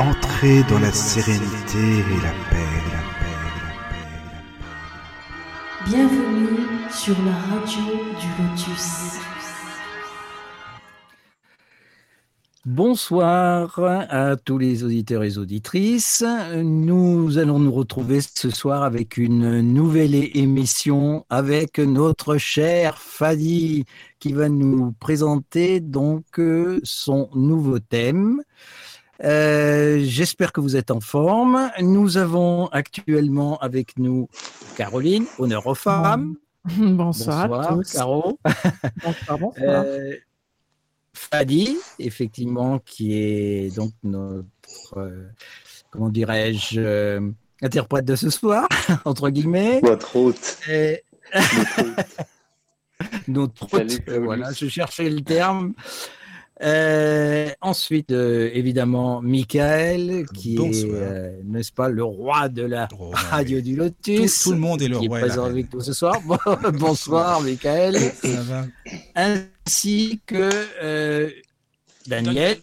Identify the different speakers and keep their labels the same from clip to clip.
Speaker 1: entrez dans la sérénité et la paix, la paix, la paix, la paix.
Speaker 2: Bienvenue sur la radio du Lotus.
Speaker 3: Bonsoir à tous les auditeurs et auditrices. Nous allons nous retrouver ce soir avec une nouvelle émission avec notre cher Fadi qui va nous présenter donc euh, son nouveau thème. Euh, J'espère que vous êtes en forme. Nous avons actuellement avec nous Caroline, honneur aux femmes.
Speaker 4: Bonsoir, à tous.
Speaker 3: Caro.
Speaker 4: Bonsoir, bonsoir.
Speaker 3: Euh, Fadi, effectivement, qui est donc notre, euh, comment dirais-je, euh, interprète de ce soir, entre guillemets.
Speaker 5: Votre hôte.
Speaker 3: Et- notre hôte, euh,
Speaker 5: Paulus.
Speaker 3: voilà, je cherchais le terme. Euh, ensuite, euh, évidemment, Michael, qui
Speaker 6: Bonsoir.
Speaker 3: est, euh, n'est-ce pas, le roi de la
Speaker 6: Oh,
Speaker 3: radio du Lotus.
Speaker 6: tout le monde est le
Speaker 3: qui est
Speaker 6: roi. la
Speaker 3: présent avec nous ce soir. Bonsoir, Michael
Speaker 6: Ça va
Speaker 3: ainsi que euh, Daniel.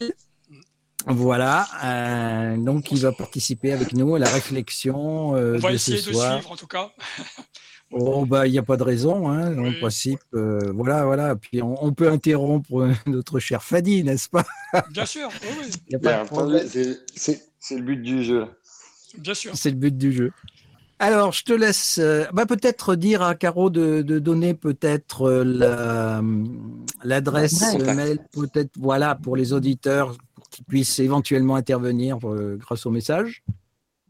Speaker 3: Voilà, euh, donc il va participer avec nous à la réflexion euh,
Speaker 7: On va
Speaker 3: de ce
Speaker 7: essayer de
Speaker 3: soir.
Speaker 7: suivre en tout cas.
Speaker 3: Oh bah il n'y a pas de raison, hein, en
Speaker 7: Oui.
Speaker 3: principe. euh, voilà, voilà. Puis on, on peut interrompre notre cher Fadi, n'est-ce pas?
Speaker 7: Bien sûr, oui, oui,
Speaker 3: Il y a
Speaker 5: Bien
Speaker 3: pas de problème.
Speaker 5: entendu, c'est- le but du jeu.
Speaker 7: bien sûr.
Speaker 3: C'est le but du jeu. Alors, je te laisse euh, bah, peut-être dire à Caro de, de donner peut-être euh, la- l'adresse mail, peut-être voilà pour les auditeurs pour qu'ils puissent éventuellement intervenir euh, grâce au message.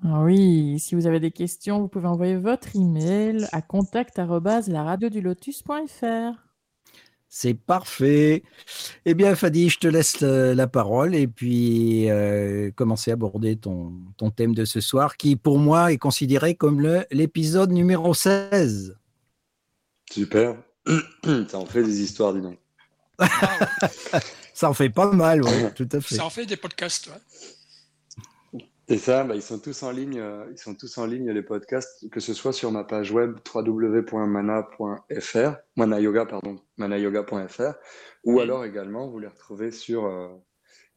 Speaker 4: Oui, si vous avez des questions, vous pouvez envoyer votre email à contact@laradiodulotus.fr.
Speaker 3: C'est parfait. Eh bien, Fadi, je te laisse euh, la parole et puis euh, commencer à aborder ton, ton thème de ce soir, qui pour moi est considéré comme l'épisode numéro 16.
Speaker 5: Super. Ça en fait des histoires, dis donc.
Speaker 3: Ça en fait pas mal, oui, tout à fait.
Speaker 7: Ça en fait des podcasts. ouais.
Speaker 5: Et ça, bah, ils sont tous en ligne. euh, ils sont tous en ligne les podcasts, que ce soit sur ma page web www.mana.fr, manayoga pardon, manayoga.fr, ou alors également vous les retrouvez sur euh,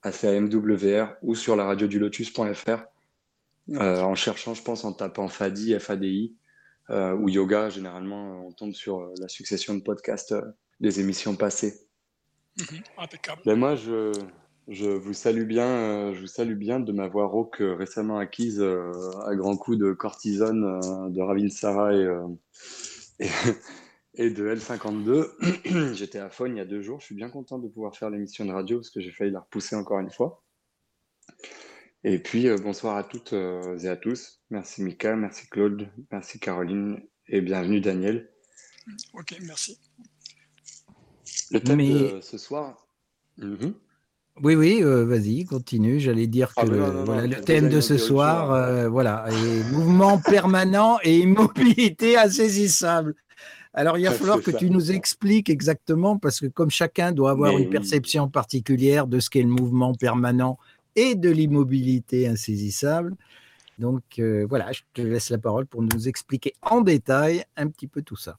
Speaker 5: ACAMWR ou sur la radio du lotus.fr euh, en cherchant, je pense, en tapant Fadi, FADI euh, ou yoga. Généralement, on tombe sur la succession de podcasts des émissions passées.
Speaker 7: Mhm, Impeccable.
Speaker 5: Ben moi, je, je vous salue bien, euh, je vous salue bien de m'avoir rauque euh, récemment acquise euh, à grands coups de cortisone, euh, de Ravinsara et, euh, et, et de L52. J'étais à Fogne il y a deux jours. Je suis bien content de pouvoir faire l'émission de radio parce que j'ai failli la repousser encore une fois. Et puis, euh, bonsoir à toutes et à tous. Merci Mika, merci Claude, merci Caroline et bienvenue Daniel.
Speaker 7: Ok, merci.
Speaker 5: Le thème
Speaker 3: Mais-
Speaker 5: de ce soir. Mhm.
Speaker 3: Oui, oui, euh, vas-y, continue. J'allais dire que
Speaker 5: Ah, non, non,
Speaker 3: voilà,
Speaker 5: non,
Speaker 3: le thème de ce soir,
Speaker 5: chose.
Speaker 3: euh, voilà, est mouvement permanent et immobilité insaisissable. Alors, il va falloir que
Speaker 5: ça.
Speaker 3: tu nous expliques exactement, parce que comme chacun doit avoir
Speaker 5: Mais
Speaker 3: une
Speaker 5: oui.
Speaker 3: perception particulière de ce qu'est le mouvement permanent et de l'immobilité insaisissable, donc euh, voilà, je te laisse la parole pour nous expliquer en détail un petit peu tout ça.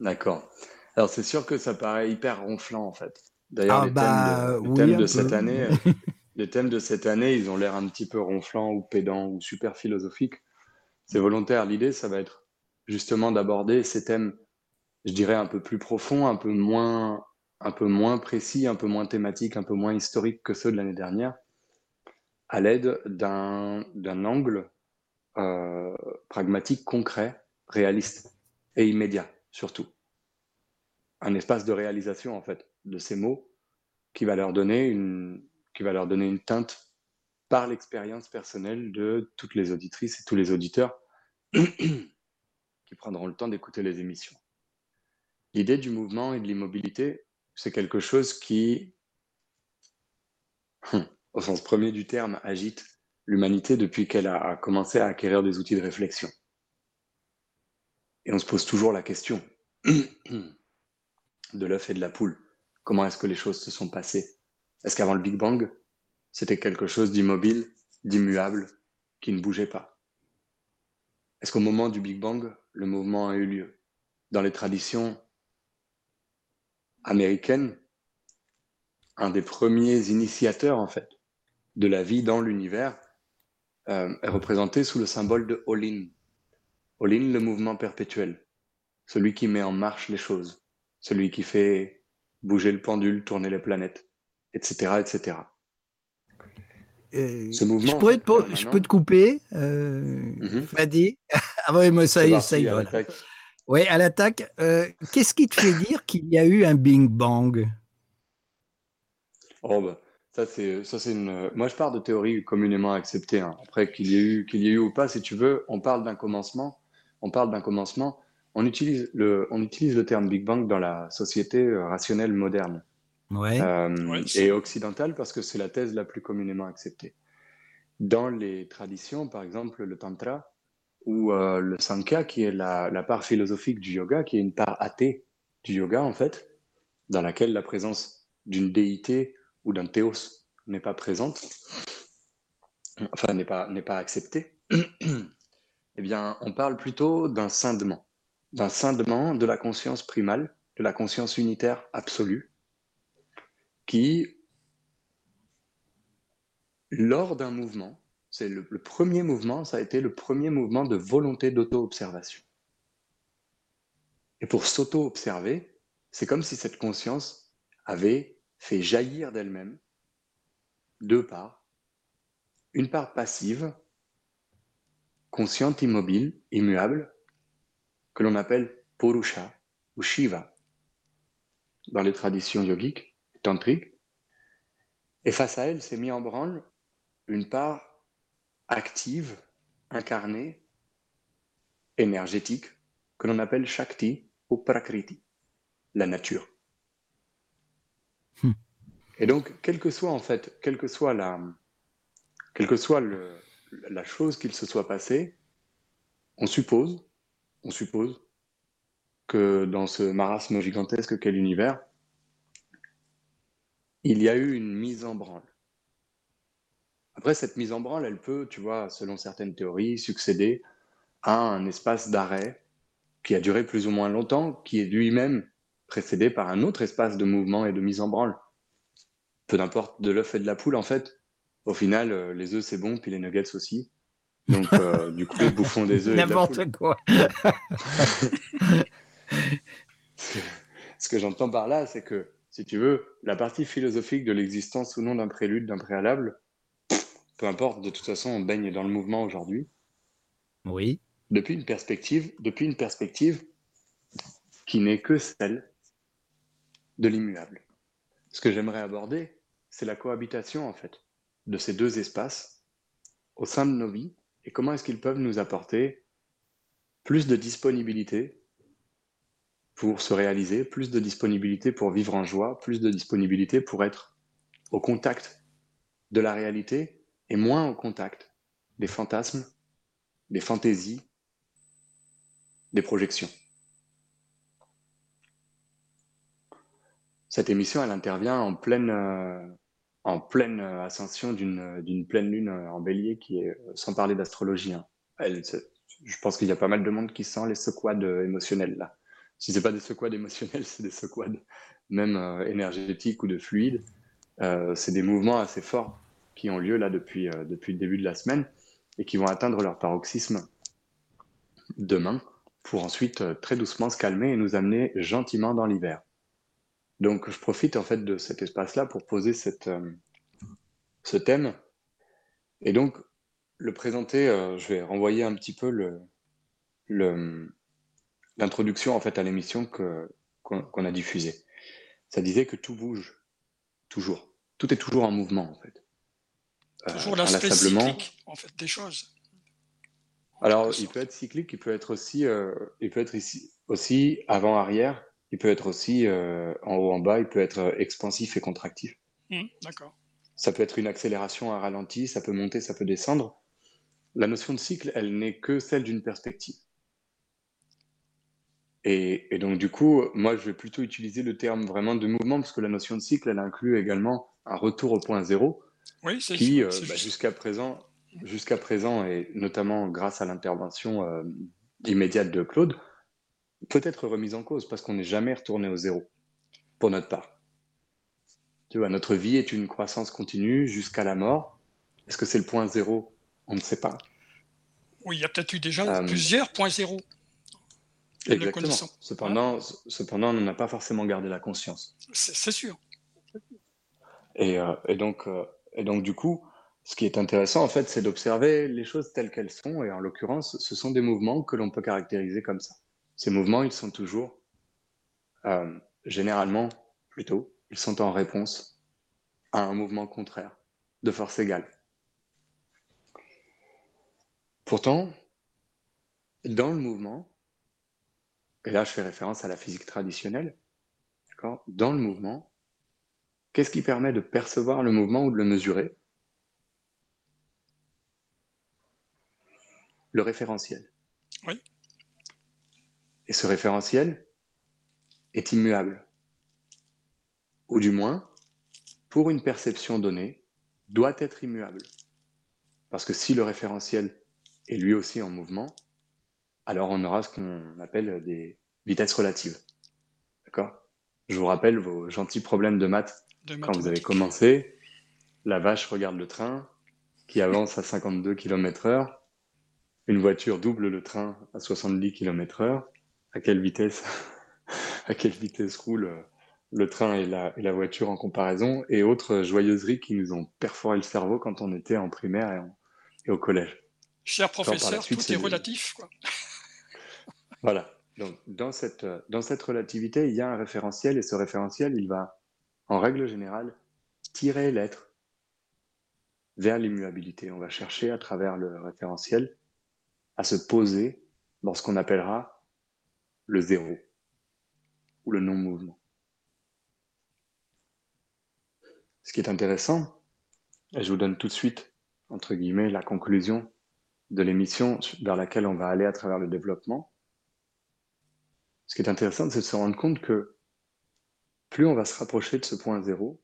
Speaker 5: D'accord. Alors c'est sûr que ça paraît hyper ronflant en fait. D'ailleurs,
Speaker 3: Ah,
Speaker 5: les
Speaker 3: bah,
Speaker 5: thèmes de, les
Speaker 3: oui,
Speaker 5: thèmes
Speaker 3: un
Speaker 5: de
Speaker 3: peu.
Speaker 5: cette année, euh, les thèmes de cette année, ils ont l'air un petit peu ronflants ou pédants ou super philosophiques. C'est volontaire. L'idée, ça va être justement d'aborder ces thèmes, je dirais un peu plus profonds, un peu moins, un peu moins précis, un peu moins thématiques, un peu moins historiques que ceux de l'année dernière, à l'aide d'un d'un angle euh, pragmatique, concret, réaliste et immédiat surtout un espace de réalisation en fait de ces mots qui va leur donner une qui va leur donner une teinte par l'expérience personnelle de toutes les auditrices et tous les auditeurs qui prendront le temps d'écouter les émissions. L'idée du mouvement et de l'immobilité, c'est quelque chose qui, au sens premier du terme, agite l'humanité depuis qu'elle a commencé à acquérir des outils de réflexion. Et on se pose toujours la question de l'œuf et de la poule. Comment est-ce que les choses se sont passées? Est-ce qu'avant le Big Bang, c'était quelque chose d'immobile, d'immuable, qui ne bougeait pas? Est-ce qu'au moment du Big Bang, le mouvement a eu lieu? Dans les traditions américaines, un des premiers initiateurs, en fait, de la vie dans l'univers euh, est représentée sous le symbole de Olin. Olin, le mouvement perpétuel, celui qui met en marche les choses, celui qui fait bouger le pendule, tourner les planètes, etc. etc.
Speaker 3: Euh,
Speaker 5: Ce mouvement,
Speaker 3: je, pourrais
Speaker 5: en fait,
Speaker 3: te, po-
Speaker 5: permanent.
Speaker 3: je peux te couper, euh. Fadi Ah ouais, moi ça y est, ça y est.
Speaker 5: à
Speaker 3: voilà.
Speaker 5: l'attaque.
Speaker 3: Ouais, à l'attaque. euh, Qu'est-ce qui te fait dire qu'il y a eu un Bing Bang?
Speaker 5: Oh bah, ça c'est ça c'est une. Moi je pars de théories communément acceptées. hein. Après qu'il y ait eu qu'il y ait eu ou pas, si tu veux, on parle d'un commencement. On parle d'un commencement. On utilise le on utilise le terme Big Bang dans la société euh, rationnelle moderne
Speaker 3: Ouais.
Speaker 5: euh,
Speaker 7: Ouais,
Speaker 5: et occidentale parce que c'est la thèse la plus communément acceptée. Dans les traditions, par exemple le tantra ou euh, le sankhya, qui est la, la part philosophique du yoga, qui est une part athée du yoga en fait, dans laquelle la présence d'une déité ou d'un théos n'est pas présente, enfin n'est pas, n'est pas acceptée, eh bien on parle plutôt d'un scindement, d'un scindement de la conscience primale, de la conscience unitaire absolue, qui, lors d'un mouvement, c'est le, premier mouvement, ça a été le premier mouvement de volonté d'auto-observation. Et pour s'auto-observer, c'est comme si cette conscience avait fait jaillir d'elle-même deux parts. Une part passive, consciente, immobile, immuable, que l'on appelle Purusha ou Shiva dans les traditions yogiques, tantriques. Et face à elle s'est mis en branle une part active, incarnée, énergétique, que l'on appelle Shakti ou Prakriti, la nature.
Speaker 3: Hmm.
Speaker 5: Et donc, quelle que soit en fait, quelle que soit la, quelle que soit le- la chose qu'il se soit passée, on suppose, on suppose que dans ce marasme gigantesque qu'est l'univers, il y a eu une mise en branle. Après, cette mise en branle, elle peut, tu vois, selon certaines théories, succéder à un espace d'arrêt qui a duré plus ou moins longtemps, qui est lui-même précédé par un autre espace de mouvement et de mise en branle. Peu d'importe de l'œuf et de la poule, en fait. Au final, euh, les œufs, c'est bon, puis les nuggets aussi. Donc, euh, du coup, les bouffons des œufs.
Speaker 3: N'importe quoi.
Speaker 5: Ce que j'entends par là, c'est que, si tu veux, la partie philosophique de l'existence ou non d'un prélude, d'un préalable, peu importe, de toute façon, on baigne dans le mouvement aujourd'hui,
Speaker 3: Oui.
Speaker 5: depuis une perspective, depuis une perspective qui n'est que celle de l'immuable. Ce que j'aimerais aborder, c'est la cohabitation, en fait, de ces deux espaces au sein de nos vies et comment est-ce qu'ils peuvent nous apporter plus de disponibilité pour se réaliser, plus de disponibilité pour vivre en joie, plus de disponibilité pour être au contact de la réalité et moins au contact des fantasmes, des fantaisies, des projections. Cette émission, elle intervient en pleine, euh, en pleine euh, ascension d'une d'une pleine lune euh, en bélier qui est, euh, sans parler d'astrologie, hein. Je pense qu'il y a pas mal de monde qui sent les secouades euh, émotionnelles là. Si c'est pas des secouades émotionnelles, c'est des secouades même euh, énergétiques ou de fluides. Euh, c'est des mouvements assez forts qui ont lieu là depuis, euh, depuis le début de la semaine et qui vont atteindre leur paroxysme demain pour ensuite euh, très doucement se calmer et nous amener gentiment dans l'hiver. Donc je profite en fait de cet espace-là pour poser cette, euh, ce thème et donc le présenter. euh, je vais renvoyer un petit peu le, le- l'introduction en fait à l'émission qu'on, a diffusée. Ça disait que tout bouge, toujours. Tout est toujours en mouvement en fait. Euh,
Speaker 7: Toujours l'aspect cyclique, en fait, des choses.
Speaker 5: Alors, il peut être cyclique, il peut être aussi, il peut être ici, aussi avant-arrière, il peut être aussi euh, en haut, en bas, il peut être euh, expansif et contractif.
Speaker 7: Hmm, D'accord.
Speaker 5: Ça peut être une accélération, un ralenti, ça peut monter, ça peut descendre. La notion de cycle, elle n'est que celle d'une perspective. Et, et donc, du coup, moi, je vais plutôt utiliser le terme vraiment de mouvement, parce que la notion de cycle, elle inclut également un retour au point zéro,
Speaker 7: Oui,
Speaker 5: qui, euh, bah, jusqu'à présent, jusqu'à présent, et notamment grâce à l'intervention euh, immédiate de Claude, peut être remise en cause parce qu'on n'est jamais retourné au zéro, pour notre part. Tu vois, notre vie est une croissance continue jusqu'à la mort, Est-ce que c'est le point zéro? On ne sait pas.
Speaker 7: Oui, il y a peut-être eu déjà
Speaker 5: Euh,
Speaker 7: plusieurs points zéro.
Speaker 5: Exactement. Cependant, cependant, on n'en a pas forcément gardé la conscience.
Speaker 7: C'est c'est sûr.
Speaker 5: Et, euh, et donc, euh, et donc, du coup, ce qui est intéressant, en fait, c'est d'observer les choses telles qu'elles sont. Et en l'occurrence, ce sont des mouvements que l'on peut caractériser comme ça. Ces mouvements, ils sont toujours, euh, généralement, plutôt, ils sont en réponse à un mouvement contraire, de force égale. Pourtant, dans le mouvement, et là je fais référence à la physique traditionnelle, Dans le mouvement, qu'est-ce qui permet de percevoir le mouvement ou de le mesurer? Le référentiel.
Speaker 7: Oui.
Speaker 5: Et ce référentiel est immuable. Ou du moins, pour une perception donnée, doit être immuable. Parce que si le référentiel est lui aussi en mouvement, alors on aura ce qu'on appelle des vitesses relatives. D'accord? Je vous rappelle vos gentils problèmes de maths
Speaker 7: De
Speaker 5: quand vous avez commencé. La vache regarde le train qui avance à 52 km/h. Une voiture double le train à 70 km/h. À quelle vitesse, à quelle vitesse roule euh, le train et la, et la voiture en comparaison Et autres joyeuseries qui nous ont perforé le cerveau quand on était en primaire et, en- et au collège.
Speaker 7: Cher professeur,
Speaker 5: suite,
Speaker 7: tout est relatif. Quoi.
Speaker 5: Voilà. Donc, dans cette, dans cette relativité, il y a un référentiel et ce référentiel, il va, en règle générale, tirer l'être vers l'immuabilité. On va chercher à travers le référentiel à se poser dans ce qu'on appellera le zéro ou le non-mouvement. Ce qui est intéressant, et je vous donne tout de suite, entre guillemets, la conclusion de l'émission vers laquelle on va aller à travers le développement. Ce qui est intéressant, c'est de se rendre compte que plus on va se rapprocher de ce point zéro,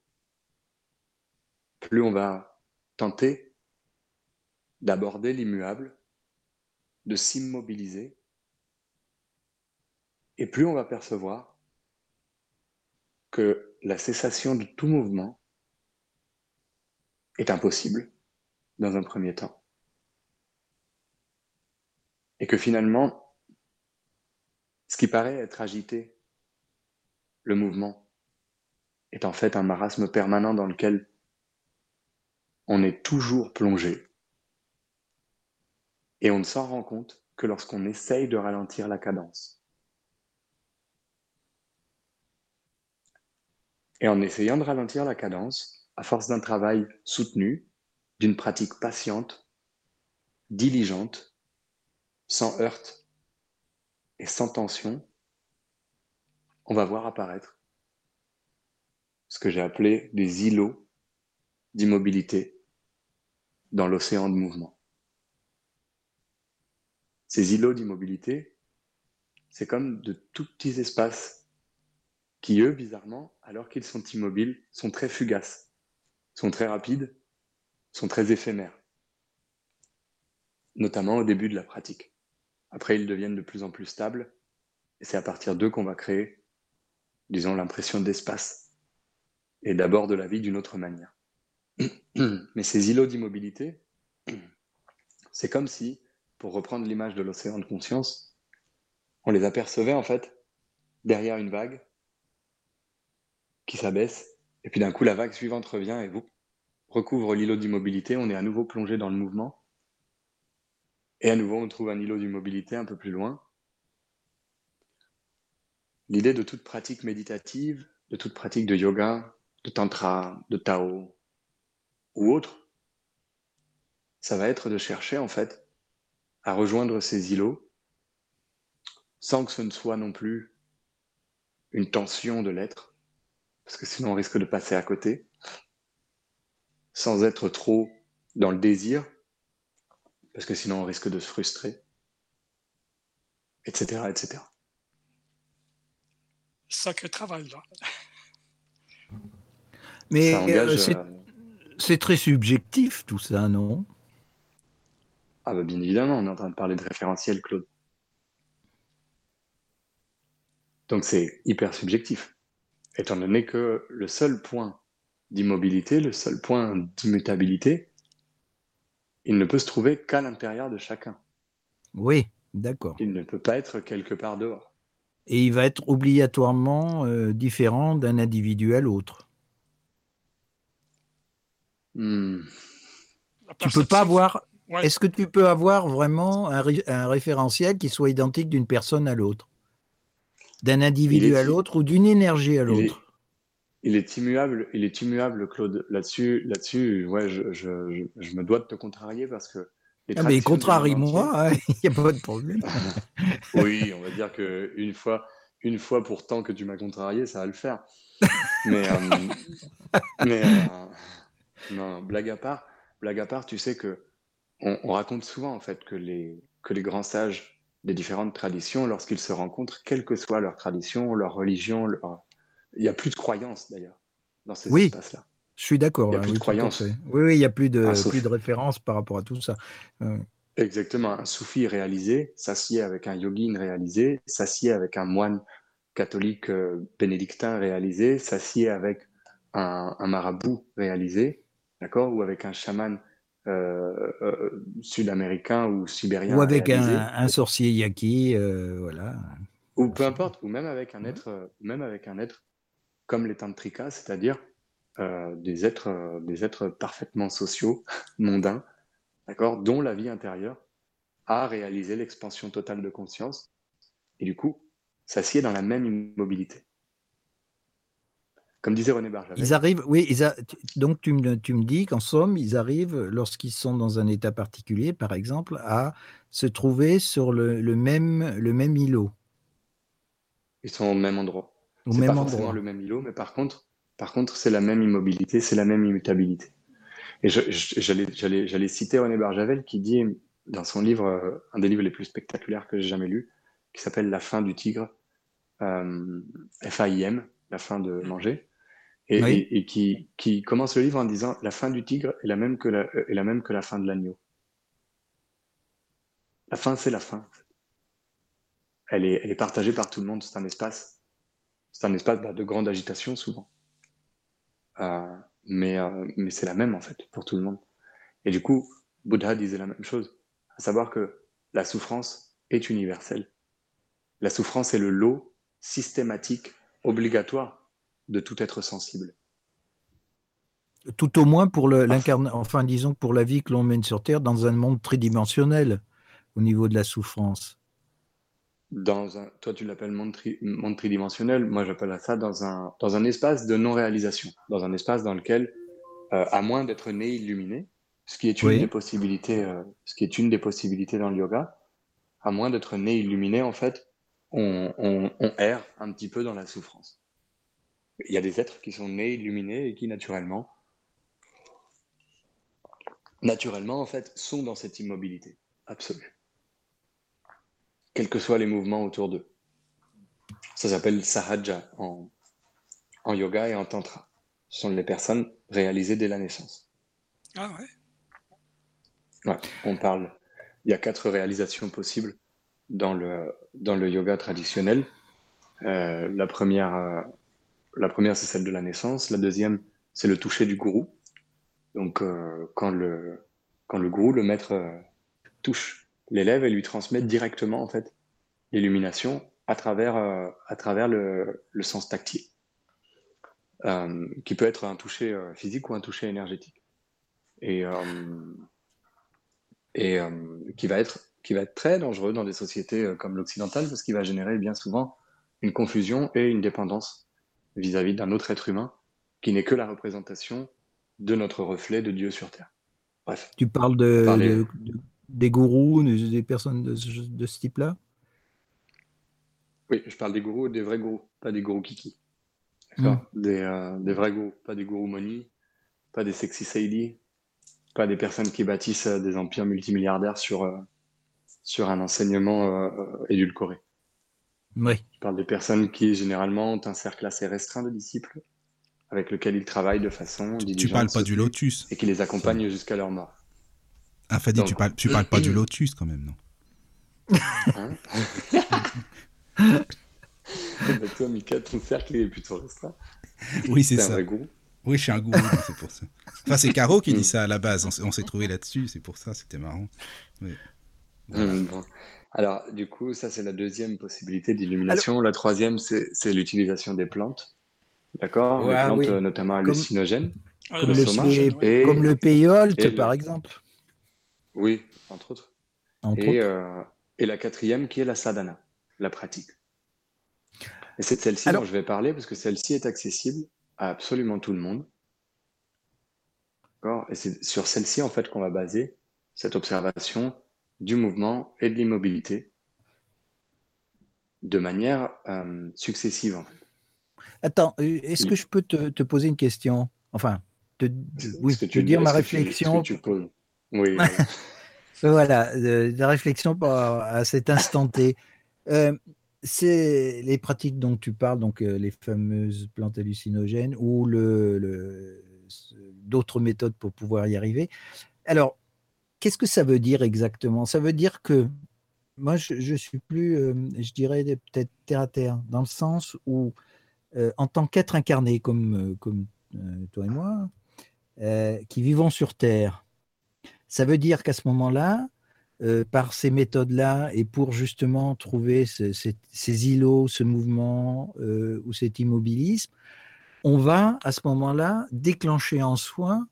Speaker 5: plus on va tenter d'aborder l'immuable, de s'immobiliser, et plus on va percevoir que la cessation de tout mouvement est impossible dans un premier temps. Et que finalement, ce qui paraît être agité, le mouvement, est en fait un marasme permanent dans lequel on est toujours plongé. Et on ne s'en rend compte que lorsqu'on essaye de ralentir la cadence. Et en essayant de ralentir la cadence, à force d'un travail soutenu, d'une pratique patiente, diligente, sans heurte et sans tension, on va voir apparaître ce que j'ai appelé des îlots d'immobilité dans l'océan de mouvement. Ces îlots d'immobilité, c'est comme de tout petits espaces qui, eux, bizarrement, alors qu'ils sont immobiles, sont très fugaces, sont très rapides, sont très éphémères, notamment au début de la pratique. Après, ils deviennent de plus en plus stables, et c'est à partir d'eux qu'on va créer, disons, l'impression d'espace, et d'abord de la vie d'une autre manière. Mais ces îlots d'immobilité, c'est comme si, pour reprendre l'image de l'océan de conscience, on les apercevait en fait derrière une vague qui s'abaisse, et puis d'un coup la vague suivante revient et vous recouvre l'îlot d'immobilité, on est à nouveau plongé dans le mouvement, et à nouveau on trouve un îlot d'immobilité un peu plus loin. L'idée de toute pratique méditative, de toute pratique de yoga, de tantra, de tao ou autre, ça va être de chercher en fait à rejoindre ces îlots sans que ce ne soit non plus une tension de l'être, parce que sinon on risque de passer à côté, sans être trop dans le désir, parce que sinon on risque de se frustrer, etc. etc.
Speaker 7: Sacré travail, là.
Speaker 3: Mais
Speaker 5: engage...
Speaker 3: euh, c'est-
Speaker 5: euh,
Speaker 3: c'est très subjectif tout ça, non?
Speaker 5: Ah bah bien évidemment, on est en train de parler de référentiel, Claude. Donc c'est hyper subjectif. Étant donné que le seul point d'immobilité, le seul point d'immutabilité, il ne peut se trouver qu'à l'intérieur de chacun.
Speaker 3: Oui, d'accord.
Speaker 5: Il ne peut pas être quelque part dehors.
Speaker 3: Et il va être obligatoirement euh, différent d'un individu à l'autre.
Speaker 5: Hmm.
Speaker 7: La
Speaker 3: Tu peux pas
Speaker 7: perception-
Speaker 3: avoir.
Speaker 7: Ouais.
Speaker 3: Est-ce que tu peux avoir vraiment un, ré- un référentiel qui soit identique d'une personne à l'autre, d'un individu à l'autre ou d'une énergie à l'autre
Speaker 5: Il est immuable, il est immuable, Claude. Là-dessus, là-dessus, ouais, je, je, je, je me dois de te contrarier parce que
Speaker 3: Ah, mais contrarie-moi, il n'y a pas de problème.
Speaker 5: Oui, on va dire que une fois, une fois pour tant que tu m'as contrarié, ça va le faire. Mais, euh, mais euh, non, blague à part, blague à part, tu sais que on, on raconte souvent en fait que les que les grands sages des différentes traditions, lorsqu'ils se rencontrent, quelle que soit leur tradition, leur religion, leur... il n'y a plus de croyance d'ailleurs dans ces
Speaker 3: Oui.
Speaker 5: espaces-là.
Speaker 3: Je suis d'accord.
Speaker 5: Il y a plus
Speaker 3: oui,
Speaker 5: de
Speaker 3: tout à
Speaker 5: croyance.
Speaker 3: fait. Oui, oui, il n'y a plus de, plus de référence par rapport à tout ça. Euh,
Speaker 5: Exactement, un soufi réalisé s'assied avec un yogin réalisé, s'assied avec un moine catholique euh, bénédictin réalisé, s'assied avec un, un marabout réalisé, d'accord, ou avec un chaman sud-américain ou sibérien
Speaker 3: ou avec un, sorcier yaki, euh, voilà.
Speaker 5: ou peu importe, ou même avec un être, euh, même avec un être comme les tantrikas, c'est-à-dire euh, des êtres, euh, des êtres parfaitement sociaux, mondains, d'accord, dont la vie intérieure a réalisé l'expansion totale de conscience, et du coup, s'assied dans la même immobilité. Comme disait René Barjavel,
Speaker 3: Ils arrivent, oui, ils a- tu- donc tu me, tu me dis qu'en somme, ils arrivent, lorsqu'ils sont dans un état particulier, par exemple, à se trouver sur le, le même, le même îlot,
Speaker 5: ils sont au même endroit.
Speaker 3: au même
Speaker 5: pas forcément
Speaker 3: endroit.
Speaker 5: le même îlot, mais par contre, par contre, c'est la même immobilité, c'est la même immutabilité. Et j'allais, citer René Barjavel qui dit dans son livre, euh, un des livres les plus spectaculaires que j'ai jamais lu, qui s'appelle La fin du tigre, euh, F-A-I-M, la fin de manger, et,
Speaker 3: Oui.
Speaker 5: et- et qui, qui commence le livre en disant la fin du tigre est la même que la, est la même que la fin de l'agneau. La fin, c'est la fin. Elle est, elle est partagée par tout le monde. C'est un espace, c'est un espace bah, de grande agitation souvent. Euh, mais euh, mais c'est la même en fait pour tout le monde. Et du coup, Bouddha disait la même chose, à savoir que la souffrance est universelle. La souffrance est le lot systématique, obligatoire de tout être sensible.
Speaker 3: Tout au moins pour l'incarna- enfin disons pour la vie que l'on mène sur Terre dans un monde tridimensionnel au niveau de la souffrance.
Speaker 5: Dans un, toi, tu l'appelles monde, tri- monde tridimensionnel. Moi, j'appelle ça dans un, dans un espace de non-réalisation, dans un espace dans lequel, euh, à moins d'être né illuminé, ce qui est une
Speaker 3: Oui.
Speaker 5: des possibilités, euh, ce qui est une des possibilités dans le yoga, à moins d'être né illuminé, en fait, on, on, on erre un petit peu dans la souffrance. Il y a des êtres qui sont nés illuminés et qui, naturellement, naturellement, en fait, sont dans cette immobilité absolue quels que soient les mouvements autour d'eux. Ça s'appelle sahaja en, en yoga et en tantra. Ce sont les personnes réalisées dès la naissance.
Speaker 7: Ah ouais?
Speaker 5: Ouais, on parle. Il y a quatre réalisations possibles dans le, dans le yoga traditionnel. Euh, la première, euh, la première c'est celle de la naissance. La deuxième, c'est le toucher du gourou. Donc, euh, quand, le, quand le gourou, le maître, euh, touche l'élève et lui transmet directement en fait l'illumination à travers, euh, à travers le, le sens tactile, qui peut être un toucher physique ou un toucher énergétique, et, et qui, va être, qui va être très dangereux dans des sociétés comme l'occidentale parce qu'il va générer bien souvent une confusion et une dépendance vis-à-vis d'un autre être humain qui n'est que la représentation de notre reflet de Dieu sur Terre. Bref.
Speaker 3: Tu parles de,
Speaker 5: Parler.
Speaker 3: de- de- des gourous, des personnes de ce, de ce type-là?
Speaker 5: Oui, je parle des gourous, des vrais gourous, pas des gourous kiki. D'accord?
Speaker 3: Mm.
Speaker 5: des, euh, des vrais gourous, pas des gourous money, pas des sexy sadie, pas des personnes qui bâtissent euh, des empires multimilliardaires sur, euh, sur un enseignement édulcoré.
Speaker 3: Oui.
Speaker 5: Je parle des personnes qui généralement ont un cercle assez restreint de disciples avec lequel ils travaillent de façon
Speaker 6: Tu
Speaker 5: diligente,
Speaker 6: parles pas du lotus.
Speaker 5: et qui les accompagnent jusqu'à leur mort.
Speaker 6: Ah, Fadi, tu parles, tu parles pas du lotus quand même, non?
Speaker 5: Hein? Bah, toi, Mika, ton cercle est plutôt restreint.
Speaker 6: Oui, c'est
Speaker 5: un
Speaker 6: ça.
Speaker 5: vrai gourou.
Speaker 6: Oui, je suis un gourou, c'est pour ça. Enfin, c'est Caro qui dit ça à la base. On s'est- trouvé là-dessus, c'est pour ça, c'était marrant. Oui. Voilà.
Speaker 5: Hum, bon. Alors, du coup, ça, c'est la deuxième possibilité d'illumination. La troisième, c'est l'utilisation des plantes. D'accord? Les
Speaker 3: Ouais,
Speaker 5: plantes,
Speaker 3: oui.
Speaker 5: euh, notamment
Speaker 3: Comme-
Speaker 5: hallucinogènes.
Speaker 7: Ah,
Speaker 3: Comme
Speaker 7: le
Speaker 5: sommage. Et-
Speaker 3: comme le payolt,
Speaker 5: et le-
Speaker 3: par exemple.
Speaker 5: Oui, entre autres.
Speaker 3: Entre
Speaker 5: Et,
Speaker 3: autres.
Speaker 5: euh, et la quatrième qui est la sadhana, la pratique. Et c'est de celle-ci
Speaker 3: Alors-
Speaker 5: dont je vais parler parce que celle-ci est accessible à absolument tout le monde. D'accord? Et c'est sur celle-ci en fait qu'on va baser cette observation du mouvement et de l'immobilité de manière euh, successive en fait.
Speaker 3: Attends, euh, est-ce que je peux te, te poser une question? Enfin, te, oui,
Speaker 5: que
Speaker 3: te dire ma
Speaker 5: que tu- que
Speaker 3: réflexion.
Speaker 5: tu poses? Oui. voilà.
Speaker 3: Euh, la réflexion à cet instant T. Euh, c'est les pratiques dont tu parles, donc les fameuses plantes hallucinogènes ou le, le- ce- d'autres méthodes pour pouvoir y arriver. Alors, qu'est-ce que ça veut dire exactement? Ça veut dire que moi, je, je suis plus, euh, je dirais peut-être terre à terre, dans le sens où, euh, en tant qu'être incarné comme, euh, toi et moi, qui vivons sur Terre, ça veut dire qu'à ce moment-là, par ces méthodes-là, et pour justement trouver ce- ces, îlots, ce mouvement ou cet immobilisme, on va à ce moment-là déclencher en soi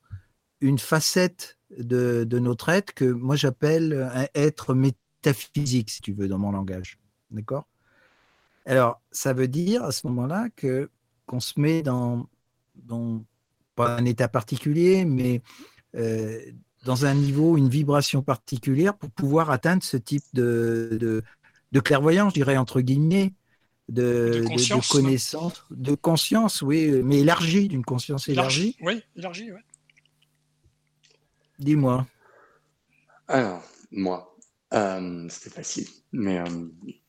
Speaker 3: une facette de, de notre être que moi j'appelle un être métaphysique, si tu veux, dans mon langage. D'accord? Alors, ça veut dire à ce moment-là que qu'on se met dans, dans pas un état particulier, mais euh, dans un niveau, une vibration particulière pour pouvoir atteindre ce type de, de, de clairvoyance, je dirais, entre guillemets, de, connaissance, de conscience, oui, mais élargie, d'une conscience élargie.
Speaker 7: Oui, élargi, ouais.
Speaker 3: Dis-moi.
Speaker 5: Alors, moi, euh, c'était facile, mais euh,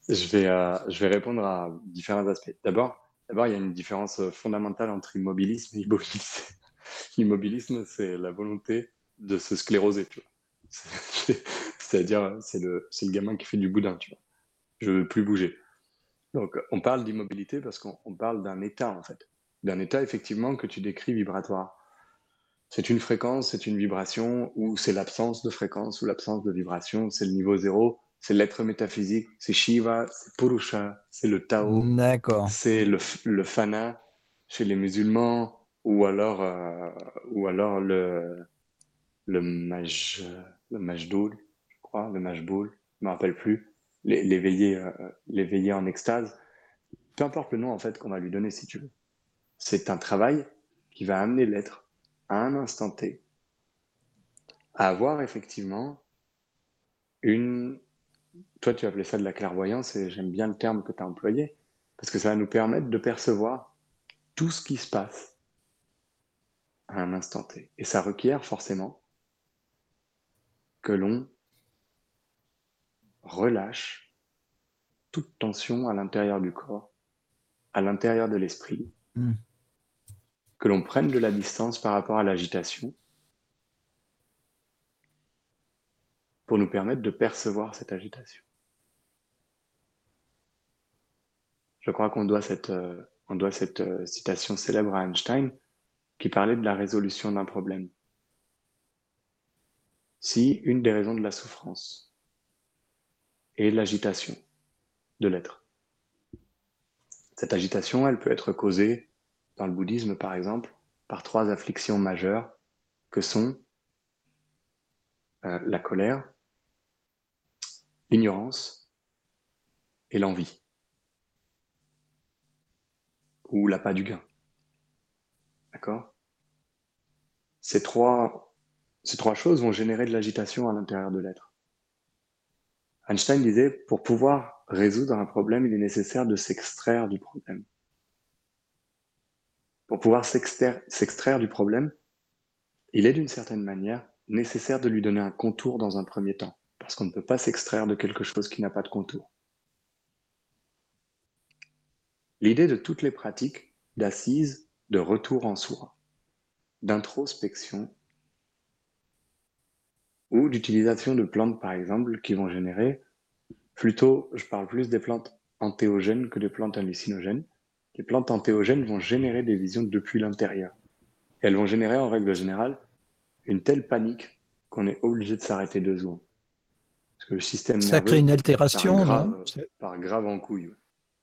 Speaker 5: je vais, euh, je vais répondre à différents aspects. D'abord, il y a une différence fondamentale entre immobilisme et immobilisme. L'immobilisme, c'est la volonté de se scléroser, tu vois. C'est- C'est-à-dire, c'est le, le gamin qui fait du boudin, tu vois. Je veux plus bouger. Donc, on parle d'immobilité parce qu'on on parle d'un état, en fait. D'un état, effectivement, que tu décris vibratoire. C'est une fréquence, c'est une vibration, ou c'est l'absence de fréquence ou l'absence de vibration, c'est le niveau zéro, c'est l'être métaphysique, c'est Shiva, c'est Purusha, c'est le Tao, c'est le, le Fana chez les musulmans, ou alors, euh, ou alors le, le Maj, le Majdoul, je crois, le Majboul, je me rappelle plus, l'é- l'éveillé, euh, en extase. Peu importe le nom en fait qu'on va lui donner si tu veux. C'est un travail qui va amener l'être à un instant T à avoir effectivement une... Toi, tu appelais ça de la clairvoyance et j'aime bien le terme que tu as employé parce que ça va nous permettre de percevoir tout ce qui se passe à un instant T. Et ça requiert forcément que l'on relâche toute tension à l'intérieur du corps, à l'intérieur de l'esprit,
Speaker 3: Mm.
Speaker 5: Que l'on prenne de la distance par rapport à l'agitation pour nous permettre de percevoir cette agitation. Je crois qu'on doit cette, euh, on doit cette euh, citation célèbre à Einstein qui parlait de la résolution d'un problème. Si une des raisons de la souffrance est l'agitation de l'être, cette agitation, elle peut être causée, dans le bouddhisme par exemple, par trois afflictions majeures que sont euh, la colère, l'ignorance et l'envie, ou l'appât du gain. D'accord? Ces trois, ces trois choses vont générer de l'agitation à l'intérieur de l'être. Einstein disait, pour pouvoir résoudre un problème, il est nécessaire de s'extraire du problème. Pour pouvoir s'extraire du problème, il est d'une certaine manière nécessaire de lui donner un contour dans un premier temps, parce qu'on ne peut pas s'extraire de quelque chose qui n'a pas de contour. L'idée de toutes les pratiques d'assise, de retour en soi, d'introspection ou d'utilisation de plantes, par exemple, qui vont générer plutôt, je parle plus des plantes antéogènes que des plantes hallucinogènes. Les plantes antéogènes vont générer des visions depuis l'intérieur. Elles vont générer, en règle générale, une telle panique qu'on est obligé de s'arrêter deux secondes. Parce que le système
Speaker 3: Ça
Speaker 5: nerveux
Speaker 3: crée une altération,
Speaker 5: grave,
Speaker 3: non? C'est-
Speaker 5: part grave en couille.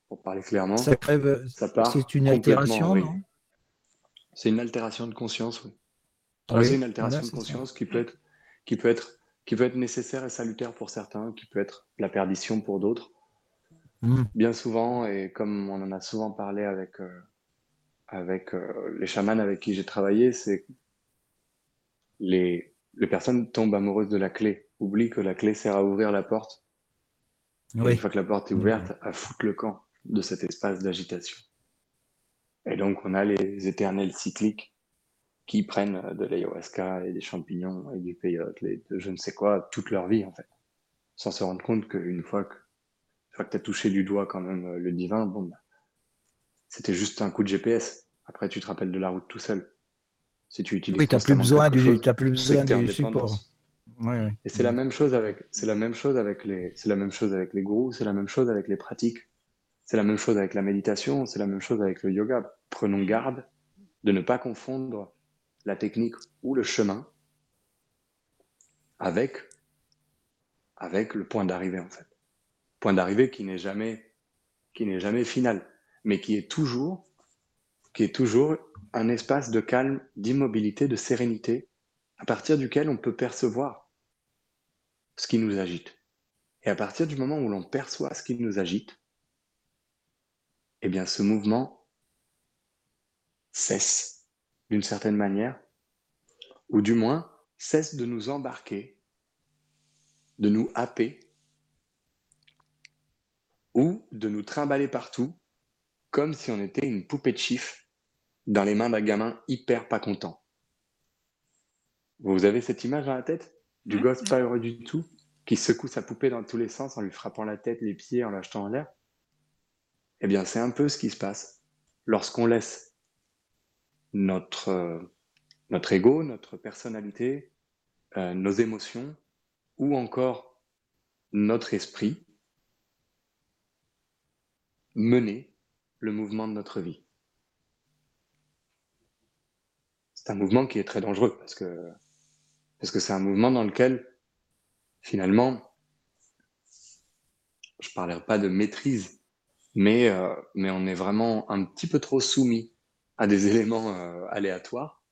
Speaker 5: Pour parler clairement,
Speaker 3: ça crève-
Speaker 5: ça part
Speaker 3: C'est une altération, non?
Speaker 5: C'est une altération de conscience, oui.
Speaker 3: Oui,
Speaker 5: Ouais, c'est une altération de
Speaker 3: ça.
Speaker 5: conscience qui peut, être, qui, peut être, qui peut être nécessaire et salutaire pour certains, qui peut être la perdition pour d'autres.
Speaker 3: Hmm.
Speaker 5: Bien souvent, et comme on en a souvent parlé avec, euh, avec euh, les chamans avec qui j'ai travaillé, c'est les, les personnes tombent amoureuses de la clé, oublient que la clé sert à ouvrir la porte.
Speaker 3: Oui.
Speaker 5: Une fois que la porte est ouverte, à foutre le camp de cet espace d'agitation. Et donc, on a les éternels cycliques qui prennent de l'ayahuasca et des champignons et du peyote, et de je ne sais quoi, toute leur vie, en fait. Sans se rendre compte qu'une fois que, une fois que tu as touché du doigt quand même euh, le divin, bon, bah, c'était juste un coup de GPS. Après, tu te rappelles de la route tout seul. Si tu utilises
Speaker 3: Oui, tu n'as plus besoin du,
Speaker 5: chose,
Speaker 3: t'as plus besoin du support.
Speaker 5: dépendance.
Speaker 3: Ouais, ouais.
Speaker 5: Et c'est la même chose avec, c'est la même chose avec les, c'est la même chose avec les gourous, c'est la même chose avec les pratiques, c'est la même chose avec la méditation, c'est la même chose avec le yoga. Prenons garde de ne pas confondre la technique ou le chemin avec, avec le point d'arrivée en fait. Point d'arrivée qui n'est jamais, final, mais qui est toujours, qui est toujours un espace de calme, d'immobilité, de sérénité, à partir duquel on peut percevoir ce qui nous agite. Et à partir du moment où l'on perçoit ce qui nous agite, eh bien ce mouvement cesse d'une certaine manière, ou du moins cesse de nous embarquer, de nous happer, ou de nous trimballer partout, comme si on était une poupée de chiffres dans les mains d'un gamin hyper pas content. Vous avez cette image dans la tête du
Speaker 7: Mhm.
Speaker 5: gosse pas heureux du tout, qui secoue sa poupée dans tous les sens en lui frappant la tête, les pieds, en l'achetant en l'air? Eh bien, c'est un peu ce qui se passe lorsqu'on laisse notre, euh, notre ego, notre personnalité, euh, nos émotions ou encore notre esprit mener le mouvement de notre vie. C'est un mouvement qui est très dangereux parce que parce que c'est un mouvement dans lequel finalement je parlerai pas de maîtrise, mais euh, mais on est vraiment un petit peu trop soumis à des éléments euh, aléatoires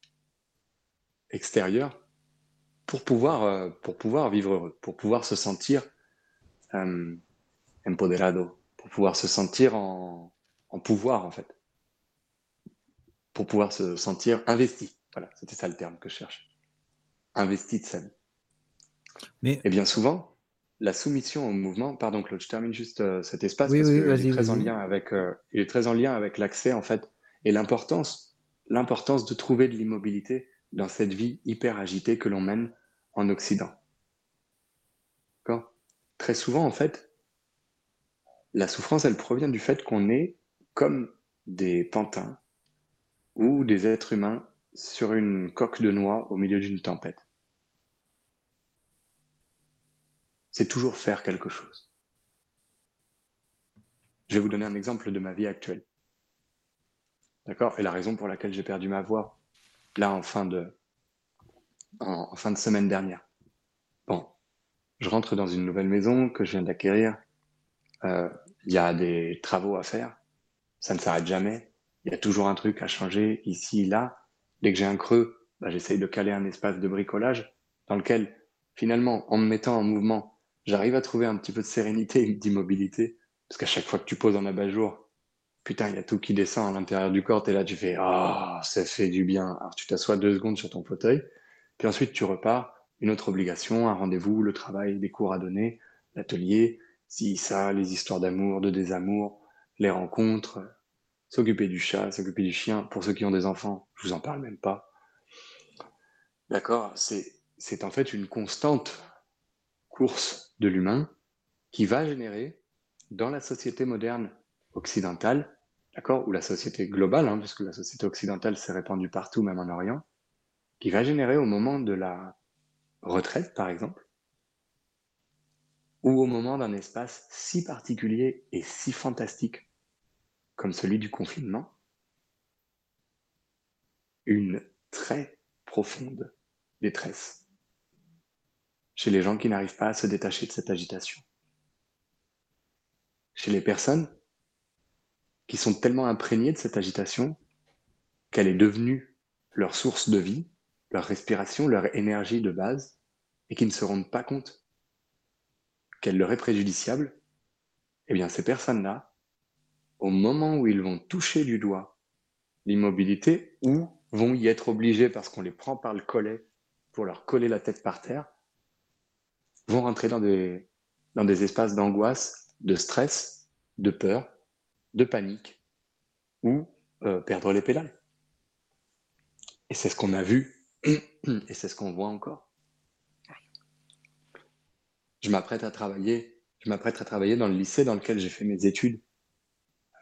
Speaker 5: extérieurs pour pouvoir euh, pour pouvoir vivre heureux, pour pouvoir se sentir empoderado, pour pouvoir se sentir en, en pouvoir en fait, pour pouvoir se sentir investi. Voilà, c'était ça le terme que je cherchais. Investi de sa vie.
Speaker 3: Mais
Speaker 5: Et bien souvent, la soumission au mouvement, pardon Claude, je termine juste euh, cet espace
Speaker 3: Oui,
Speaker 5: parce
Speaker 3: oui, vas-y,
Speaker 5: est très en lien avec, euh, il est très en lien avec l'accès en fait et l'importance, l'importance de trouver de l'immobilité dans cette vie hyper agitée que l'on mène en Occident. D'accord? Très souvent en fait, la souffrance, elle provient du fait qu'on est comme des pantins ou des êtres humains sur une coque de noix au milieu d'une tempête. C'est toujours faire quelque chose. Je vais vous donner un exemple de ma vie actuelle. D'accord? Et la raison pour laquelle j'ai perdu ma voix, là, en fin de, en, fin de semaine dernière. Bon, je rentre dans une nouvelle maison que je viens d'acquérir. Euh, Il y a des travaux à faire. Ça ne s'arrête jamais. Il y a toujours un truc à changer ici, là. Dès que j'ai un creux, bah, j'essaye de caler un espace de bricolage dans lequel, finalement, en me mettant en mouvement, j'arrive à trouver un petit peu de sérénité et d'immobilité. Parce qu'à chaque fois que tu poses un abat-jour, putain, il y a tout qui descend à l'intérieur du corps. Et là, tu fais Ah, ça fait du bien. Alors, tu t'assois deux secondes sur ton fauteuil. Puis ensuite, tu repars. Une autre obligation, un rendez-vous, le travail, des cours à donner, l'atelier, si, ça, les histoires d'amour, de désamour, les rencontres, s'occuper du chat, s'occuper du chien. Pour ceux qui ont des enfants, je vous en parle même pas. D'accord C'est c'est en fait une constante course de l'humain qui va générer dans la société moderne occidentale, d'accord, ou la société globale, hein, puisque la société occidentale s'est répandue partout, même en Orient, qui va générer au moment de la retraite, par exemple, ou au moment d'un espace si particulier et si fantastique comme celui du confinement, une très profonde détresse chez les gens qui n'arrivent pas à se détacher de cette agitation. Chez les personnes qui sont tellement imprégnées de cette agitation qu'elle est devenue leur source de vie, leur respiration, leur énergie de base, et qui ne se rendent pas compte qu'elle leur est préjudiciable, eh bien ces personnes-là, au moment où ils vont toucher du doigt l'immobilité ou vont y être obligés parce qu'on les prend par le collet pour leur coller la tête par terre, vont rentrer dans des, espaces d'angoisse, de stress, de peur, de panique ou euh, perdre les pédales. Et c'est ce qu'on a vu et c'est ce qu'on voit encore. Je m'apprête à travailler, je m'apprête à travailler dans le lycée dans lequel j'ai fait mes études.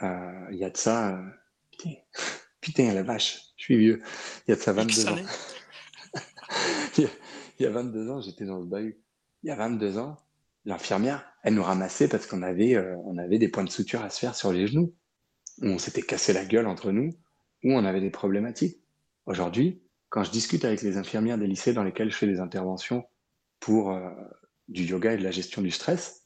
Speaker 5: Euh, Il y a de ça, euh, putain, putain, la vache, je suis vieux. Il y a de ça 22 ans. il, y a, il y a 22 ans, j'étais dans ce bahut. Il y a 22 ans, l'infirmière, elle nous ramassait parce qu'on avait, euh, on avait des points de suture à se faire sur les genoux, où on s'était cassé la gueule entre nous, où on avait des problématiques. Aujourd'hui, quand je discute avec les infirmières des lycées dans lesquels je fais des interventions pour du yoga et de la gestion du stress,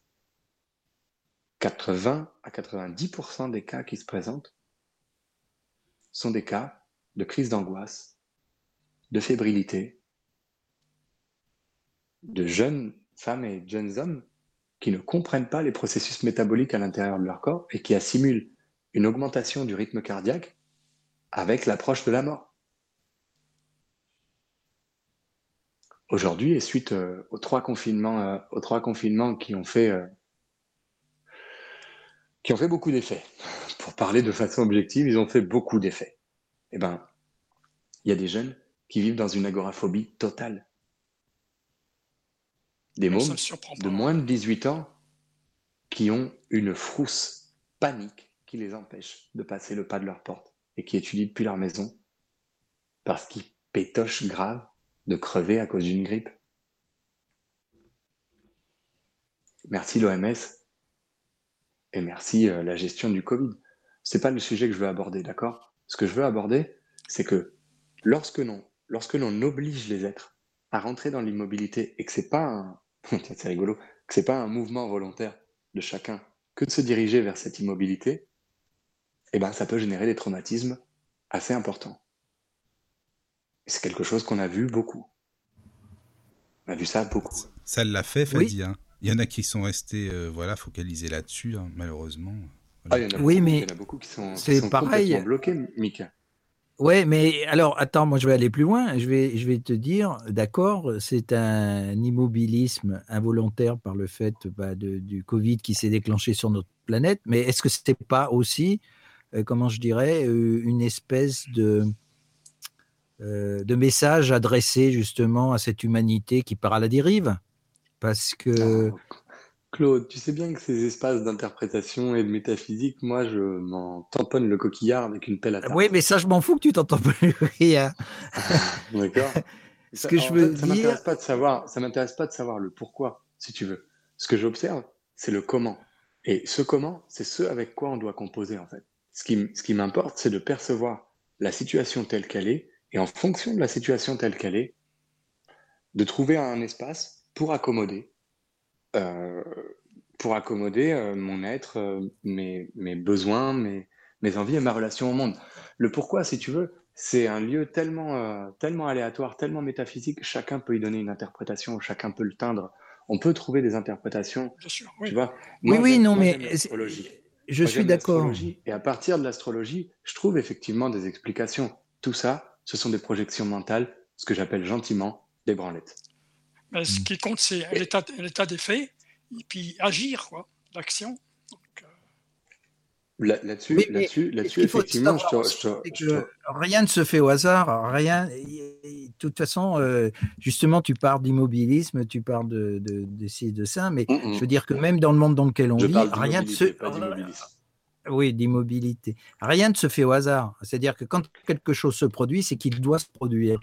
Speaker 5: 80 à 90% des cas qui se présentent sont des cas de crise d'angoisse, de fébrilité, de jeunes femmes et jeunes hommes qui ne comprennent pas les processus métaboliques à l'intérieur de leur corps et qui assimilent une augmentation du rythme cardiaque avec l'approche de la mort. Aujourd'hui, et suite euh, aux trois confinements, euh, aux trois confinements qui ont fait euh, qui ont fait beaucoup d'effets. Pour parler de façon objective, ils ont fait beaucoup d'effets. Eh ben, il y a des jeunes qui vivent dans une agoraphobie totale. Des
Speaker 7: surprend
Speaker 5: de moins de 18 ans qui ont une frousse panique qui les empêche de passer le pas de leur porte et qui étudient depuis leur maison parce qu'ils pétochent grave de crever à cause d'une grippe. Merci l'OMS et merci euh, la gestion du Covid. C'est pas le sujet que je veux aborder, d'accord? Ce que je veux aborder, c'est que lorsque l'on lorsque l'on oblige les êtres à rentrer dans l'immobilité et que c'est pas un c'est pas un mouvement volontaire de chacun que de se diriger vers cette immobilité, eh ben ça peut générer des traumatismes assez importants. C'est quelque chose qu'on a vu beaucoup. On a vu ça beaucoup.
Speaker 6: Ça l'a fait,
Speaker 3: Oui.
Speaker 6: Fadi. hein. Il y en a qui sont restés euh, voilà, focalisés là-dessus, hein, malheureusement.
Speaker 5: Ah, il y en a
Speaker 3: Oui,
Speaker 5: beaucoup,
Speaker 3: mais
Speaker 5: il y en a beaucoup qui sont, qui
Speaker 3: c'est
Speaker 5: sont
Speaker 3: pareil.
Speaker 5: complètement bloqués, Mika.
Speaker 3: Ouais, mais alors, attends, moi je vais aller plus loin. Je vais, je vais te dire, d'accord, c'est un immobilisme involontaire par le fait bah, de- du Covid qui s'est déclenché sur notre planète, mais est-ce que c'était pas aussi, euh, comment je dirais, euh, une espèce de, euh, de message adressé justement à cette humanité qui part à la dérive? Parce que.
Speaker 5: Oh, Claude, tu sais bien que ces espaces d'interprétation et de métaphysique, moi, je m'en tamponne le coquillard avec une pelle à tarte.
Speaker 3: Oui, mais ça, je m'en fous que tu t'entends plus rien.
Speaker 5: D'accord.
Speaker 3: Ce
Speaker 5: Ça-
Speaker 3: que je veux
Speaker 5: fait, ça
Speaker 3: dire-
Speaker 5: m'intéresse pas de savoir, ça m'intéresse pas de savoir le pourquoi, si tu veux. Ce que j'observe, c'est le comment. Et ce comment, c'est ce avec quoi on doit composer, en fait. Ce qui, ce qui m'importe, c'est de percevoir la situation telle qu'elle est, et en fonction de la situation telle qu'elle est, de trouver un espace pour accommoder, euh, pour accommoder euh, mon être, euh, mes, mes besoins, mes, mes envies et ma relation au monde. Le pourquoi, si tu veux, c'est un lieu tellement, euh, tellement aléatoire, tellement métaphysique, chacun peut y donner une interprétation, chacun peut le teindre. On peut trouver des interprétations,
Speaker 7: Bien sûr,
Speaker 5: tu
Speaker 7: oui.
Speaker 5: vois.
Speaker 3: Oui,
Speaker 5: Moi,
Speaker 3: oui, non,
Speaker 5: moi,
Speaker 3: mais. Je
Speaker 5: Moi,
Speaker 3: suis d'accord.
Speaker 5: Et à partir de l'astrologie, je trouve effectivement des explications. Tout ça, ce sont des projections mentales, ce que j'appelle gentiment des branlettes.
Speaker 7: Mais
Speaker 3: Mm.
Speaker 7: ce qui compte, c'est l'état l'état des faits, et puis agir, quoi, l'action. Donc, euh,
Speaker 5: Là- Là-dessus, là-dessus, là-dessus, effectivement, je te, je te-
Speaker 3: c'est
Speaker 5: je
Speaker 3: que
Speaker 5: te-
Speaker 3: rien ne se fait au hasard, rien. De toute façon, euh, justement, tu parles d'immobilisme, tu parles de, de, de ci et de ça, mais
Speaker 5: Mm, mm.
Speaker 3: je veux dire que même dans le monde dans lequel on
Speaker 5: Je
Speaker 3: vit, rien ne se. Oui, d'immobilité, rien ne se fait au hasard. C'est-à-dire que quand quelque chose se produit, c'est qu'il doit se produire.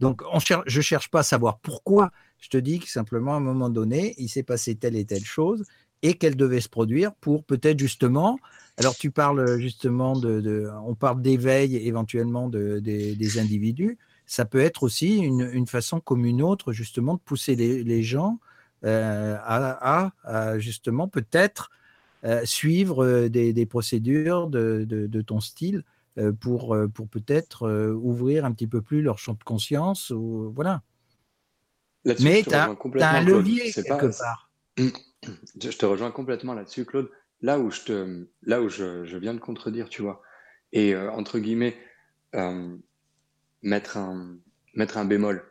Speaker 3: Donc, on je cherche pas à savoir pourquoi. Je te dis que simplement, à un moment donné, il s'est passé telle et telle chose et qu'elle devait se produire pour peut-être justement. Alors, tu parles justement de, on parle d'éveil éventuellement de- des- individus. ça peut être aussi une, façon comme une autre, justement, de pousser les, gens euh, à, justement peut-être suivre euh, des, des procédures de, de- de ton style euh, pour, euh, pour peut-être euh, ouvrir un petit peu plus leur champ de conscience. Ou, voilà. Mais tu as, un levier quelque
Speaker 5: pas-
Speaker 3: part.
Speaker 5: Je je te rejoins complètement là-dessus, Claude. Là où je te, là où je, je viens de contredire, tu vois, et euh, entre guillemets euh, mettre un mettre un bémol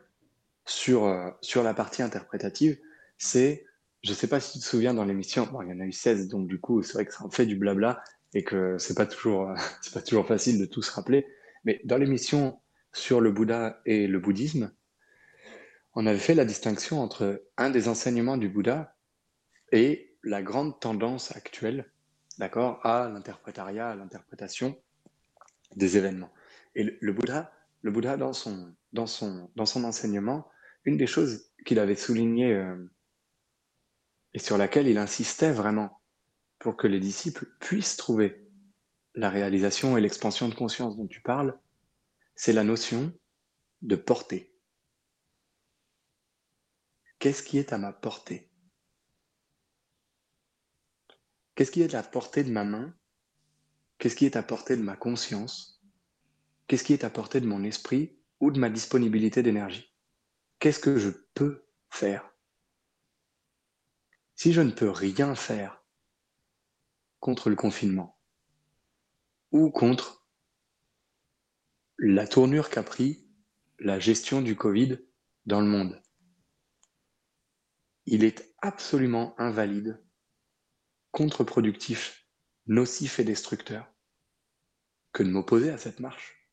Speaker 5: sur euh, sur la partie interprétative, c'est, je sais pas si tu te souviens dans l'émission, il y en a eu 16, donc du coup, c'est vrai que ça en fait du blabla et que c'est pas toujours euh, pas toujours facile de tout se rappeler. Mais dans l'émission sur le Bouddha et le bouddhisme, on avait fait la distinction entre un des enseignements du Bouddha et la grande tendance actuelle, d'accord, à l'interprétariat, à l'interprétation des événements. Et le, le Bouddha, le Bouddha dans son, dans son, dans son enseignement, une des choses qu'il avait souligné euh, et sur laquelle il insistait vraiment pour que les disciples puissent trouver la réalisation et l'expansion de conscience dont tu parles, c'est la notion de portée. Qu'est-ce qui est à ma portée? Qu'est-ce qui est à la portée de ma main? Qu'est-ce qui est à portée de ma conscience? Qu'est-ce qui est à portée de mon esprit ou de ma disponibilité d'énergie? Qu'est-ce que je peux faire? Si je ne peux rien faire contre le confinement ou contre la tournure qu'a pris la gestion du Covid dans le monde, il est absolument invalide contre-productif, nocif et destructeur que de m'opposer à cette marche.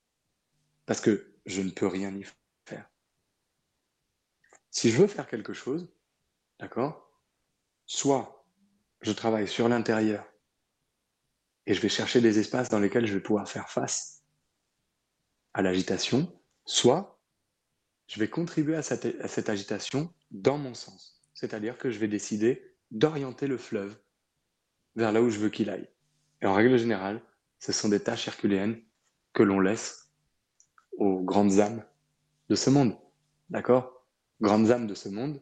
Speaker 5: Parce que je ne peux rien y faire. Si je veux faire quelque chose, d'accord, soit je travaille sur l'intérieur et je vais chercher des espaces dans lesquels je vais pouvoir faire face à l'agitation, soit je vais contribuer à cette, agitation dans mon sens. C'est-à-dire que je vais décider d'orienter le fleuve vers là où je veux qu'il aille. Et en règle générale, ce sont des tâches herculéennes que l'on laisse aux grandes âmes de ce monde. D'accord? Grandes âmes de ce monde.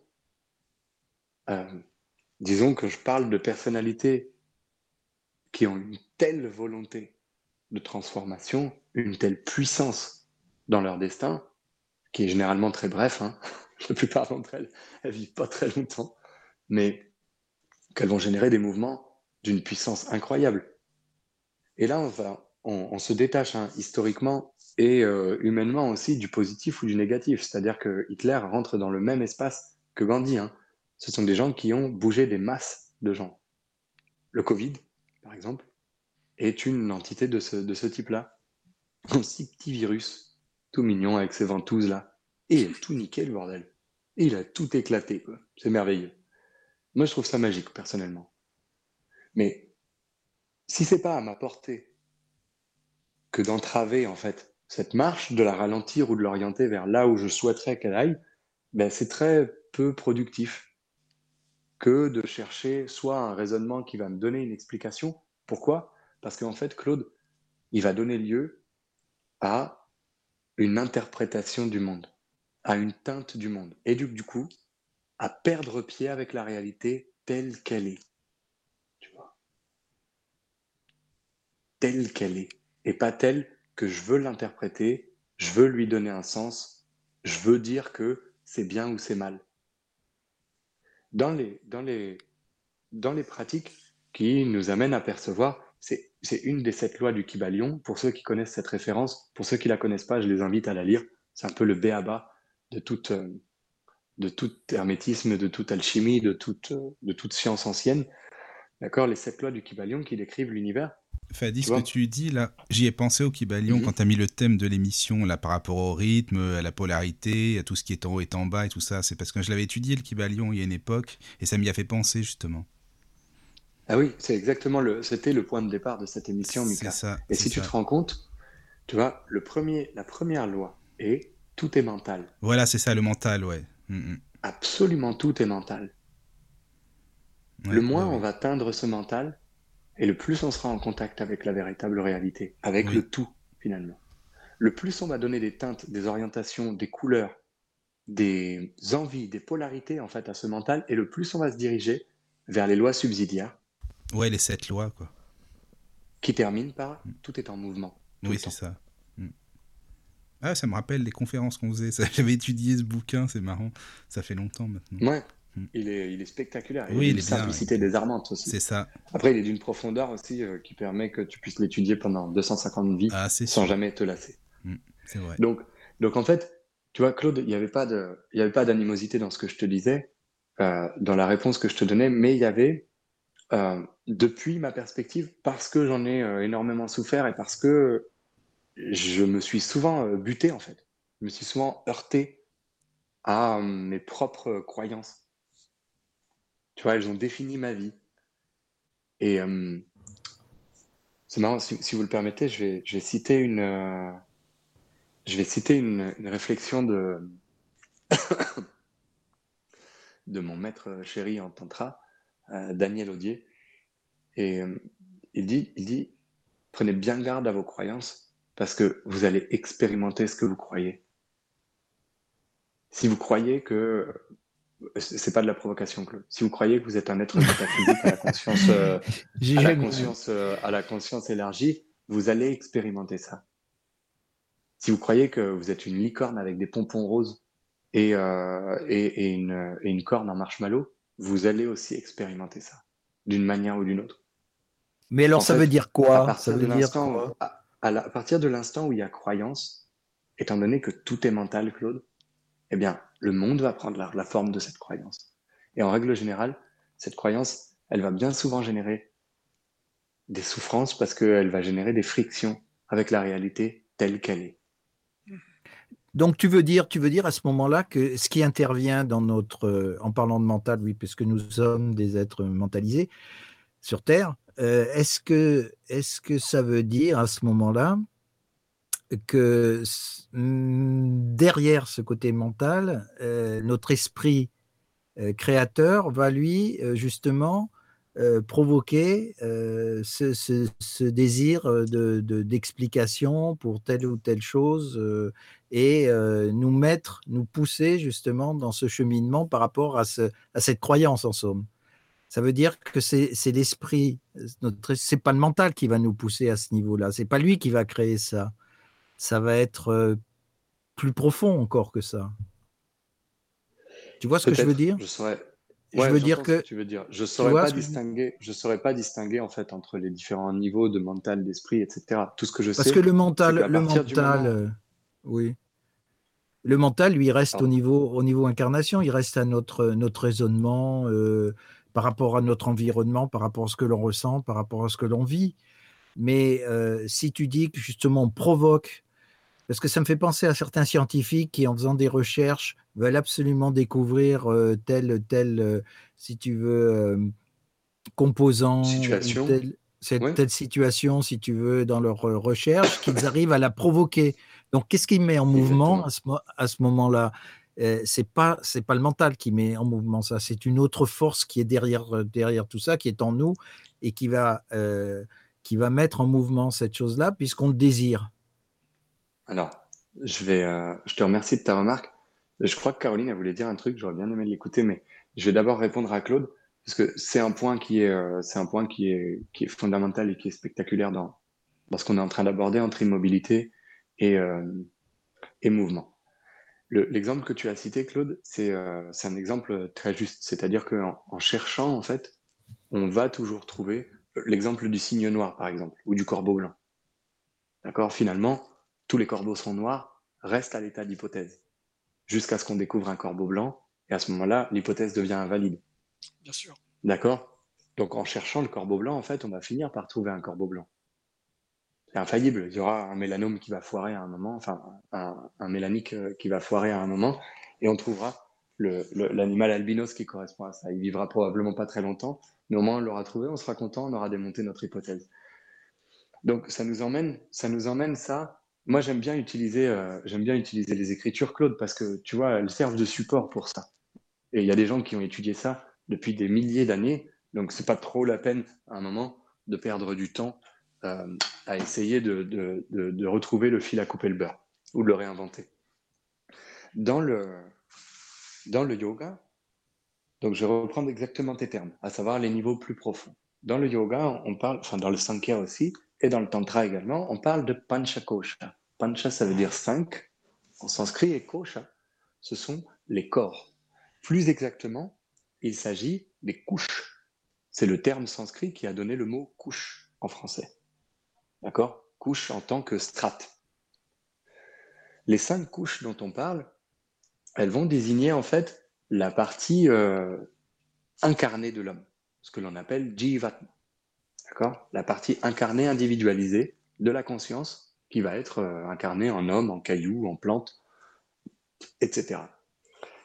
Speaker 5: Euh, disons que je parle de personnalités qui ont une telle volonté de transformation, une telle puissance dans leur destin, qui est généralement très bref. Hein La plupart d'entre elles, elles vivent pas très longtemps, mais qu'elles vont générer des mouvements d'une puissance incroyable. Et là, on, va, on, se détache hein, historiquement et euh, humainement aussi du positif ou du négatif. C'est-à-dire que Hitler rentre dans le même espace que Gandhi. Hein. Ce sont des gens qui ont bougé des masses de gens. Le Covid, par exemple, est une entité de ce, type-là. Un si petit virus, tout mignon avec ses ventouses là. Et il a tout niqué le bordel. Et il a tout éclaté. C'est merveilleux. Moi, je trouve ça magique, personnellement. Mais si c'est pas à ma portée que d'entraver en fait cette marche, de la ralentir ou de l'orienter vers là où je souhaiterais qu'elle aille, ben c'est très peu productif que de chercher soit un raisonnement qui va me donner une explication. Pourquoi? Parce qu'en fait, Claude, il va donner lieu à une interprétation du monde, à une teinte du monde, et du, coup, à perdre pied avec la réalité telle qu'elle est. telle qu'elle est et pas telle que je veux l'interpréter, je veux lui donner un sens, je veux dire que c'est bien ou c'est mal. Dans les, dans les, dans les pratiques qui nous amènent à percevoir, c'est, une des sept lois du Kybalion. Pour ceux qui connaissent cette référence, pour ceux qui la connaissent pas, je les invite à la lire. C'est un peu le béaba de toute, de tout hermétisme, de toute alchimie, de toute, de toute science ancienne. D'accord? Les sept lois du Kybalion qui décrivent l'univers.
Speaker 6: Fadi, ce que tu dis là, j'y ai pensé au Kybalion mm -hmm. quand tu as mis le thème de l'émission là par rapport au rythme, à la polarité, à tout ce qui est en haut et en bas et tout ça. C'est parce que je l'avais étudié le Kybalion il y a une époque et ça m'y a fait penser justement.
Speaker 5: Ah oui, c'est exactement le, c'était le point de départ de cette émission, Mika.
Speaker 6: Ça,
Speaker 5: et si
Speaker 6: ça.
Speaker 5: tu te rends compte, tu vois, le premier, la première loi est tout est mental.
Speaker 6: Voilà, c'est ça le mental, ouais. Mm -hmm.
Speaker 5: Absolument tout est mental.
Speaker 6: Ouais,
Speaker 5: le moins
Speaker 6: ouais,
Speaker 5: on va teindre ce mental, et le plus on sera en contact avec la véritable réalité, avec
Speaker 6: Oui.
Speaker 5: le tout, finalement. le plus on va donner des teintes, des orientations, des couleurs, des envies, des polarités en fait à ce mental, et le plus on va se diriger vers les lois subsidiaires
Speaker 6: Ouais, les sept lois, quoi.
Speaker 5: qui terminent par tout est en mouvement.
Speaker 6: Oui, c'est ça. Mm. Ah, ça me rappelle les conférences qu'on faisait. J'avais étudié ce bouquin, c'est marrant. Ça fait longtemps maintenant.
Speaker 5: Ouais. Il est, il est spectaculaire.
Speaker 6: Oui,
Speaker 5: il a
Speaker 6: il est bien,
Speaker 5: simplicité désarmante aussi.
Speaker 6: C'est ça.
Speaker 5: Après, il est d'une profondeur aussi euh, qui permet que tu puisses l'étudier pendant 250 vies
Speaker 6: Ah,
Speaker 5: sans
Speaker 6: sûr.
Speaker 5: jamais te lasser.
Speaker 6: C'est vrai.
Speaker 5: Donc, donc en fait, tu vois, Claude, il n'y avait pas d'animosité dans ce que je te disais, euh, dans la réponse que je te donnais, mais il y avait, euh, depuis ma perspective, parce que j'en ai énormément souffert et parce que je me suis souvent buté en fait, je me suis souvent heurté à mes propres croyances. Tu vois, elles ont défini ma vie. Et euh, c'est marrant, si, vous le permettez, je vais, citer une, euh, je vais citer une, une réflexion de, de mon maître chéri en tantra, euh, Daniel Audier. Et euh, il dit, il dit, prenez bien garde à vos croyances parce que vous allez expérimenter ce que vous croyez. Si vous croyez que c'est pas de la provocation, Claude. Si vous croyez que vous êtes un être métaphysique à la conscience, euh,
Speaker 3: J'ai
Speaker 5: à la
Speaker 3: jamais-
Speaker 5: conscience, euh, à la conscience élargie, vous allez expérimenter ça. Si vous croyez que vous êtes une licorne avec des pompons roses et, euh, et, et une, et une corne en marshmallow, vous allez aussi expérimenter ça, d'une manière ou d'une autre.
Speaker 3: Mais alors,
Speaker 5: En
Speaker 3: ça
Speaker 5: fait,
Speaker 3: veut dire
Speaker 5: à
Speaker 3: quoi Ça
Speaker 5: partir
Speaker 3: veut
Speaker 5: de
Speaker 3: dire
Speaker 5: l'instant,
Speaker 3: quoi?
Speaker 5: à, à partir de l'instant où il y a croyance, étant donné que tout est mental, Claude, eh bien, le monde va prendre la, forme de cette croyance. Et en règle générale, cette croyance, elle va bien souvent générer des souffrances parce qu'elle va générer des frictions avec la réalité telle qu'elle est.
Speaker 3: Donc tu veux dire, tu veux dire à ce moment-là que ce qui intervient dans notre, euh, en parlant de mental, oui, puisque nous sommes des êtres mentalisés sur Terre, euh, est-ce que, est-ce que ça veut dire à ce moment-là que s- mm, derrière ce côté mental, euh, notre esprit euh, créateur va lui euh, justement provoquer ce, désir euh, de, de- d'explication pour telle ou telle chose et nous mettre, nous pousser justement dans ce cheminement par rapport à, ce, à cette croyance en somme. Ça veut dire que c'est, l'esprit, c'est pas le mental qui va nous pousser à ce niveau-là, c'est pas lui qui va créer ça. Ça va être euh, plus profond encore que ça. Tu vois ce que je veux dire?
Speaker 5: Je saurais.
Speaker 3: Je
Speaker 5: Ouais,
Speaker 3: veux dire que-
Speaker 5: tu veux dire. Je saurais pas
Speaker 3: je-
Speaker 5: distinguer. Je saurais pas distinguer en fait entre les différents niveaux de mental, d'esprit, etc. Tout ce que je
Speaker 3: Parce
Speaker 5: sais.
Speaker 3: que le mental, le mental,
Speaker 5: moment-
Speaker 3: euh, oui. Le mental, lui, reste au niveau, au niveau incarnation, il reste à notre, notre raisonnement euh, par rapport à notre environnement, par rapport à ce que l'on ressent, par rapport à ce que l'on vit. Mais euh, si tu dis que justement on provoque, parce que ça me fait penser à certains scientifiques qui, en faisant des recherches, veulent absolument découvrir euh, tel, tel, euh, si tu veux, euh, composant,
Speaker 5: Situation.
Speaker 3: tel- cette
Speaker 5: Ouais.
Speaker 3: telle situation, si tu veux, dans leur euh, recherche, qu'ils arrivent à la provoquer. Donc, qu'est-ce qui met en mouvement
Speaker 5: Exactement.
Speaker 3: à ce, ce moment-là? Euh, C'est pas c'est pas le mental qui met en mouvement ça, c'est une autre force qui est derrière derrière tout ça, qui est en nous et qui va qui va mettre en mouvement cette chose-là puisqu'on le désire.
Speaker 5: Alors, je vais, euh, je te remercie de ta remarque. Je crois que Caroline, elle voulait dire un truc, j'aurais bien aimé l'écouter, mais je vais d'abord répondre à Claude, parce que c'est un point qui est, euh, un point qui est, qui est fondamental et qui est spectaculaire dans, ce qu'on est en train d'aborder entre immobilité et, euh, et mouvement. Le- L'exemple que tu as cité, Claude, c'est un exemple très juste. C'est-à-dire qu'en en cherchant, en fait, on va toujours trouver l'exemple du cygne noir, par exemple, ou du corbeau blanc. D'accord? Finalement, tous les corbeaux sont noirs, restent à l'état d'hypothèse, jusqu'à ce qu'on découvre un corbeau blanc, et à ce moment-là, l'hypothèse devient invalide.
Speaker 7: bien sûr.
Speaker 5: D'accord? Donc en cherchant le corbeau blanc, en fait, on va finir par trouver un corbeau blanc. C'est infaillible. Il y aura un mélanome qui va foirer à un moment, enfin un, un mélanique euh, qui va foirer à un moment, et on trouvera l'animal albinos qui correspond à ça. Il vivra probablement pas très longtemps, mais au moins on l'aura trouvé, on sera content, on aura démonté notre hypothèse. Donc ça nous emmène, ça nous emmène ça. Moi j'aime bien utiliser, euh, bien utiliser les écritures Claude parce que tu vois, elles servent de support pour ça. Et il y a des gens qui ont étudié ça depuis des milliers d'années, donc c'est pas trop la peine à un moment de perdre du temps euh, à essayer de retrouver le fil à couper le beurre ou de le réinventer. Dans le, dans le yoga, donc je vais reprendre exactement tes termes, à savoir les niveaux plus profonds. Dans le yoga, on parle, enfin dans le Sankhya aussi, et dans le Tantra également, on parle de Panchakosha. Pancha, ça veut dire cinq en sanskrit, et Kosha, ce sont les corps. Plus exactement, il s'agit des couches. C'est le terme sanskrit qui a donné le mot couche en français. D'accord? Couche en tant que strate. Les cinq couches dont on parle, elles vont désigner en fait la partie euh, incarnée de l'homme, ce que l'on appelle jivatma. D'accord? La partie incarnée, individualisée de la conscience qui va être euh, incarnée en homme, en caillou, en plante, etc.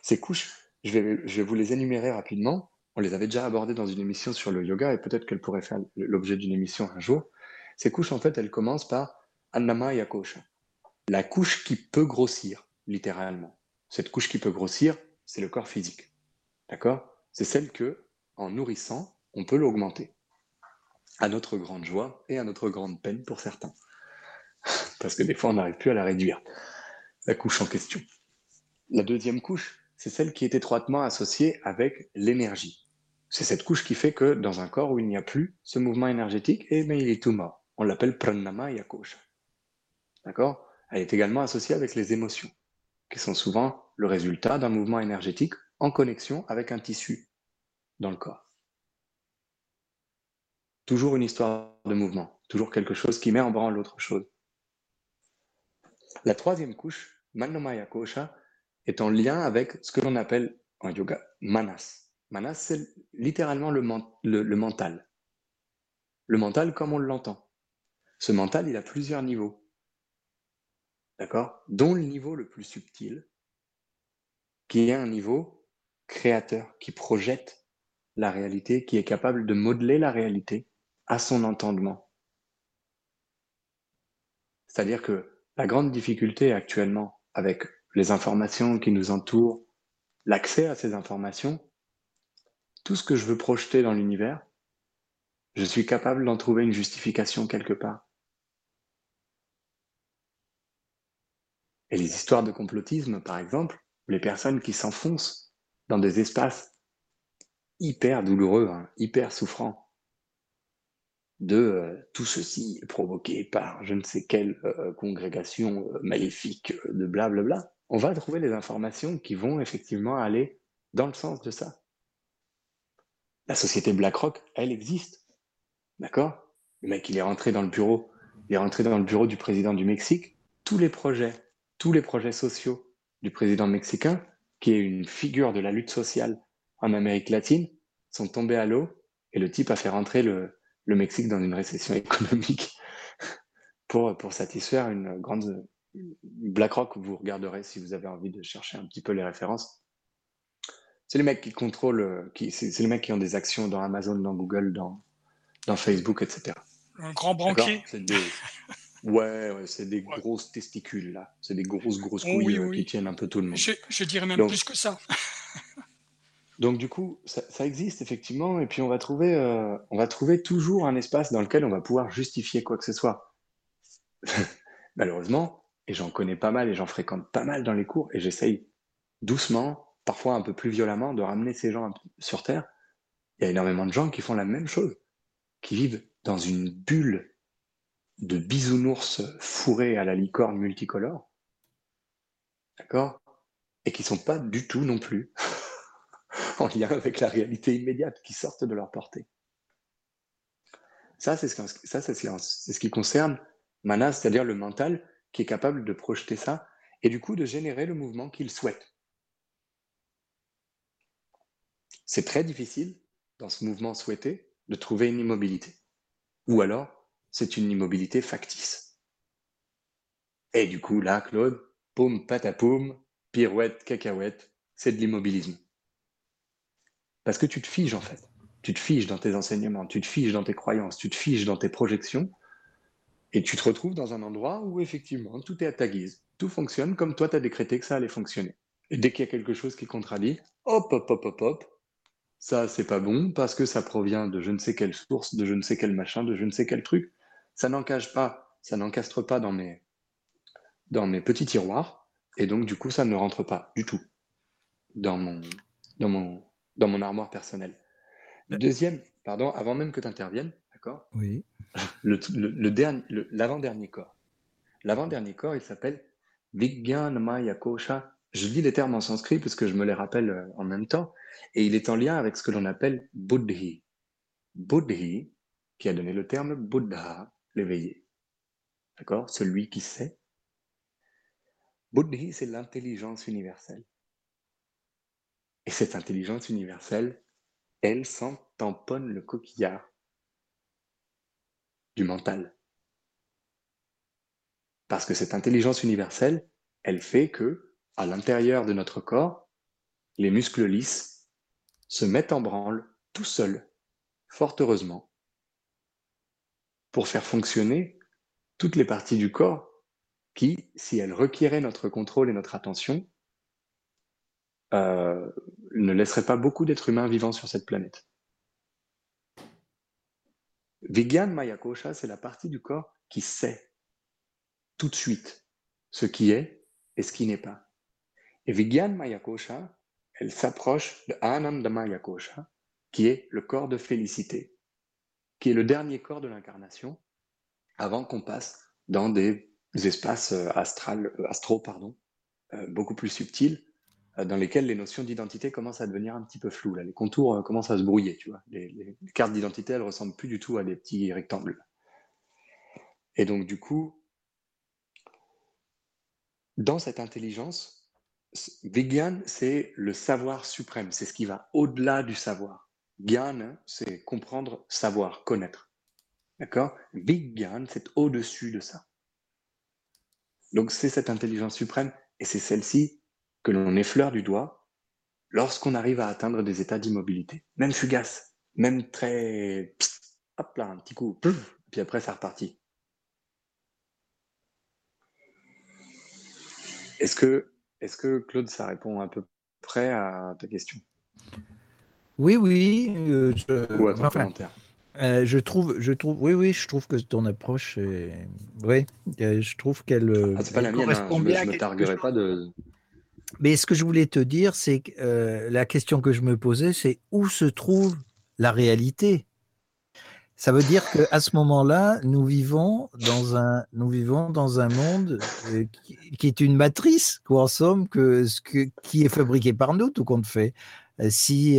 Speaker 5: Ces couches, je vais, vous les énumérer rapidement. On les avait déjà abordées dans une émission sur le yoga et peut-être qu'elles pourraient faire l'objet d'une émission un jour. Ces couches, en fait, elles commencent par Annamaya Kosha, la couche qui peut grossir, littéralement. Cette couche qui peut grossir, c'est le corps physique. D'accord? C'est celle que, en nourrissant, on peut l'augmenter. À notre grande joie et à notre grande peine pour certains. Parce que des fois, on n'arrive plus à la réduire, la couche en question. La deuxième couche, c'est celle qui est étroitement associée avec l'énergie. C'est cette couche qui fait que dans un corps où il n'y a plus ce mouvement énergétique, eh bien, il est tout mort. On l'appelle pranamaya kosha. D'accord? Elle est également associée avec les émotions, qui sont souvent le résultat d'un mouvement énergétique en connexion avec un tissu dans le corps. Toujours une histoire de mouvement, toujours quelque chose qui met en branle l'autre chose. La troisième couche, Manomaya Kosha, est en lien avec ce que l'on appelle en yoga manas. Manas, c'est littéralement le, men- le- le mental. Le mental comme on l'entend. Ce mental, il a plusieurs niveaux. D'accord? Dont le niveau le plus subtil, qui est un niveau créateur, qui projette la réalité, qui est capable de modeler la réalité à son entendement. C'est-à-dire que la grande difficulté actuellement avec les informations qui nous entourent, l'accès à ces informations, tout ce que je veux projeter dans l'univers, je suis capable d'en trouver une justification quelque part. Et les histoires de complotisme, par exemple, les personnes qui s'enfoncent dans des espaces hyper douloureux, hein, hyper souffrants, de euh, tout ceci provoqué par je ne sais quelle euh, congrégation euh, maléfique de blablabla, on va trouver les informations qui vont effectivement aller dans le sens de ça. La société BlackRock, elle existe. D'accord? Le mec, il est rentré dans le bureau, il est rentré dans le bureau du président du Mexique. Tous les projets, tous les projets sociaux du président mexicain, qui est une figure de la lutte sociale en Amérique latine, sont tombés à l'eau et le type a fait rentrer le, le Mexique dans une récession économique pour, pour satisfaire une grande BlackRock. Vous regarderez si vous avez envie de chercher un petit peu les références. C'est les mecs qui contrôlent, qui, c'est les mecs qui ont des actions dans Amazon, dans Google, dans, dans Facebook, etc.
Speaker 7: Un grand banquier.
Speaker 5: C'est des... Ouais, ouais, c'est des grosses testicules, là. C'est des grosses, grosses
Speaker 7: Oh,
Speaker 5: couilles
Speaker 7: oui,
Speaker 5: euh,
Speaker 7: oui.
Speaker 5: qui tiennent un peu tout le monde.
Speaker 7: Je, je dirais même
Speaker 5: Donc-
Speaker 7: plus que ça.
Speaker 5: Donc du coup, ça, existe effectivement, et puis on va trouver, euh, on va trouver toujours un espace dans lequel on va pouvoir justifier quoi que ce soit. Malheureusement, et j'en connais pas mal et j'en fréquente pas mal dans les cours, et j'essaye doucement, parfois un peu plus violemment, de ramener ces gens sur Terre. Il y a énormément de gens qui font la même chose, qui vivent dans une bulle de bisounours fourrés à la licorne multicolore, d'accord? Et qui sont pas du tout non plus en lien avec la réalité immédiate, qui sortent de leur portée. Ça, c'est ce, qui- concerne Manas, c'est-à-dire le mental qui est capable de projeter ça et du coup de générer le mouvement qu'il souhaite. C'est très difficile, dans ce mouvement souhaité, de trouver une immobilité. Ou alors, c'est une immobilité factice. Et du coup, là, Claude, poum, patapoum, pirouette, cacahuète, c'est de l'immobilisme. Parce que tu te figes en fait. Tu te figes dans tes enseignements, tu te figes dans tes croyances, tu te figes dans tes projections, et tu te retrouves dans un endroit où effectivement tout est à ta guise. Tout fonctionne comme toi tu as décrété que ça allait fonctionner. Et dès qu'il y a quelque chose qui contradit, hop, hop, hop, hop, hop, ça c'est pas bon parce que ça provient de je ne sais quelle source, de je ne sais quel machin, de je ne sais quel truc. ça n'encage pas, ça n'encastre pas dans mes, dans mes petits tiroirs, et donc du coup, ça ne rentre pas du tout dans mon, dans mon, dans mon armoire personnelle. Deuxième, pardon, avant même que tu interviennes, d'accord?
Speaker 3: Oui.
Speaker 5: le, le, le dernier, l'avant-dernier corps. L'avant-dernier corps, il s'appelle Vigyan Maya Kosha. Je dis les termes en sanskrit parce que je me les rappelle euh, en même temps, et il est en lien avec ce que l'on appelle Buddhi. Buddhi, qui a donné le terme Buddha, l'éveillé. D'accord? Celui qui sait. Buddhi, c'est l'intelligence universelle. Et cette intelligence universelle, elle s'en tamponne le coquillard du mental. Parce que cette intelligence universelle, elle fait que, à l'intérieur de notre corps, les muscles lisses se mettent en branle tout seuls, fort heureusement, pour faire fonctionner toutes les parties du corps qui, si elles requéraient notre contrôle et notre attention, euh, ne laisseraient pas beaucoup d'êtres humains vivants sur cette planète. Vigyan Maya Kosha, c'est la partie du corps qui sait tout de suite ce qui est et ce qui n'est pas. Et Vigyan Maya Kosha, elle s'approche de Ananda Maya Kosha, qui est le corps de félicité, qui est le dernier corps de l'incarnation, avant qu'on passe dans des espaces euh, astral, euh, astraux pardon, beaucoup plus subtils, dans lesquels les notions d'identité commencent à devenir un petit peu floues. Les contours euh, commencent à se brouiller, tu vois. Les, cartes d'identité, elles ressemblent plus du tout à des petits rectangles. Et donc, du coup, dans cette intelligence, Vigyan, c'est le savoir suprême, c'est ce qui va au-delà du savoir. Gyan, c'est comprendre, savoir, connaître. D'accord? Vigyan, c'est au-dessus de ça. Donc, c'est cette intelligence suprême, et c'est celle-ci que l'on effleure du doigt lorsqu'on arrive à atteindre des états d'immobilité, même fugaces, même très... hop là, un petit coup, plouf, puis après, ça repartit. Est-ce que, est-ce que Claude, ça répond à peu près à ta question?
Speaker 3: Oui, oui. euh, je,
Speaker 5: ou à ton
Speaker 3: enfin,
Speaker 5: commentaire
Speaker 3: euh, je trouve, je trouve, oui, oui, je trouve que ton approche, est, oui, euh, je trouve qu'elle
Speaker 5: Ah, c'est pas la mienne, hein. je me,
Speaker 3: bien
Speaker 5: je me targuerai
Speaker 3: chose.
Speaker 5: pas de...
Speaker 3: Mais ce que je voulais te dire, c'est que euh, la question que je me posais, c'est où se trouve la réalité? Ça veut dire qu'à ce moment-là, nous vivons dans un, nous vivons dans un monde euh, qui, qui est une matrice, quoi, en somme, que, ce que, qui est fabriqué par nous, tout compte fait. Euh, Si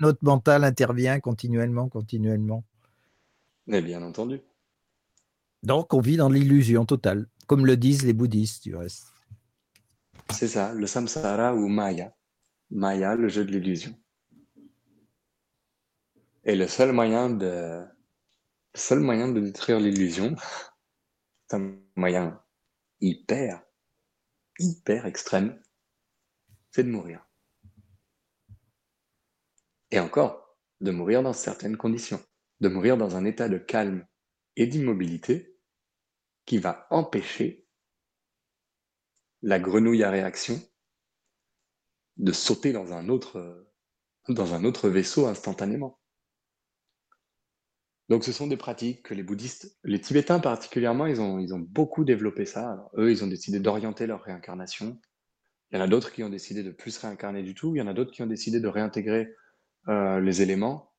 Speaker 3: notre mental intervient continuellement, continuellement.
Speaker 5: Mais bien entendu.
Speaker 3: Donc, on vit dans l'illusion totale, comme le disent les bouddhistes, du reste.
Speaker 5: C'est ça, le samsara ou Maya. Maya, le jeu de l'illusion. Et le seul moyen de, le seul moyen de détruire l'illusion, c'est un moyen hyper, hyper extrême, c'est de mourir. Et encore, de mourir dans certaines conditions, de mourir dans un état de calme et d'immobilité qui va empêcher la grenouille à réaction de sauter dans un autre, dans un autre vaisseau instantanément. Donc ce sont des pratiques que les bouddhistes, les Tibétains particulièrement, ils ont, ils ont beaucoup développé ça. Eux, ils ont décidé d'orienter leur réincarnation. Il y en a d'autres qui ont décidé de plus réincarner du tout. Il y en a d'autres qui ont décidé de réintégrer euh, les éléments,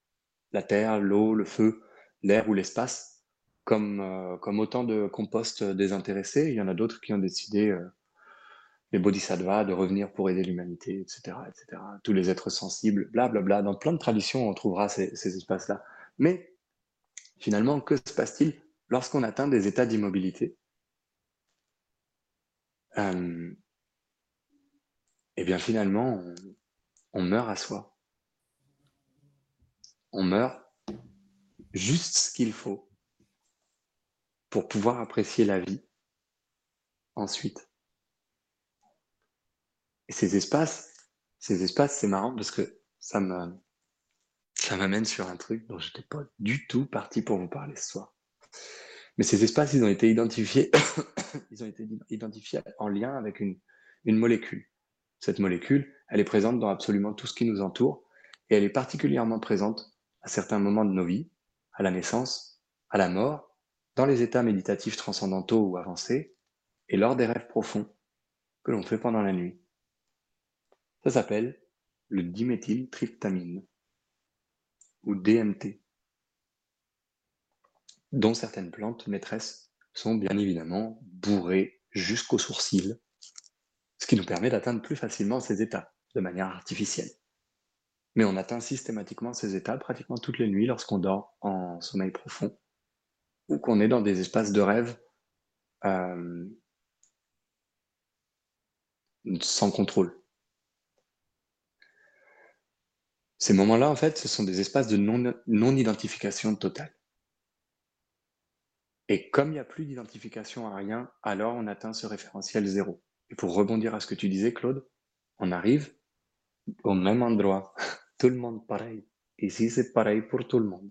Speaker 5: la terre, l'eau, le feu, l'air ou l'espace, comme, euh, comme autant de compost désintéressés. Il y en a d'autres qui ont décidé, euh, les bodhisattvas, de revenir pour aider l'humanité, etc., etc. Tous les êtres sensibles, blablabla. Dans plein de traditions, on trouvera ces, ces espaces-là. Mais finalement, que se passe-t-il lorsqu'on atteint des états d'immobilité? Euh, Eh bien, finalement, on meurt à soi. On meurt juste ce qu'il faut pour pouvoir apprécier la vie ensuite. Et ces espaces, ces espaces, c'est marrant parce que ça me, ça m'amène sur un truc dont je n'étais pas du tout parti pour vous parler ce soir. Mais ces espaces, ils ont été identifiés, ils ont été identifiés en lien avec une, une molécule. Cette molécule, elle est présente dans absolument tout ce qui nous entoure et elle est particulièrement présente à certains moments de nos vies, à la naissance, à la mort dans les états méditatifs transcendantaux ou avancés et lors des rêves profonds que l'on fait pendant la nuit. Ça s'appelle le diméthyltryptamine ou DMT, dont certaines plantes maîtresses sont bien évidemment bourrées jusqu'aux sourcils, ce qui nous permet d'atteindre plus facilement ces états de manière artificielle. Mais on atteint systématiquement ces états pratiquement toutes les nuits lorsqu'on dort en sommeil profond ou qu'on est dans des espaces de rêve euh, sans contrôle. Ces moments-là, en fait, ce sont des espaces de non-identification totale. Et comme il n'y a plus d'identification à rien, alors on atteint ce référentiel zéro. Et pour rebondir à ce que tu disais, Claude, on arrive au même endroit. tout le monde pareil. Ici, c'est pareil pour tout le monde.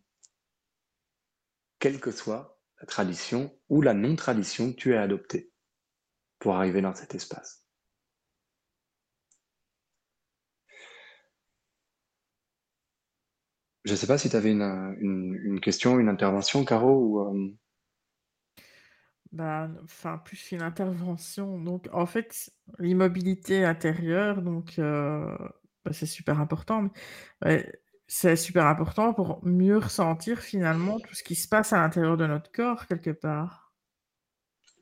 Speaker 5: Quelle que soit la tradition ou la non-tradition que tu as adoptée pour arriver dans cet espace. Je ne sais pas si tu avais une, question, une intervention, Caro ou, euh,
Speaker 4: bah, enfin, plus une intervention. Donc, en fait, l'immobilité intérieure, donc, euh, bah, c'est super important. c'est super important pour mieux ressentir finalement tout ce qui se passe à l'intérieur de notre corps, quelque part.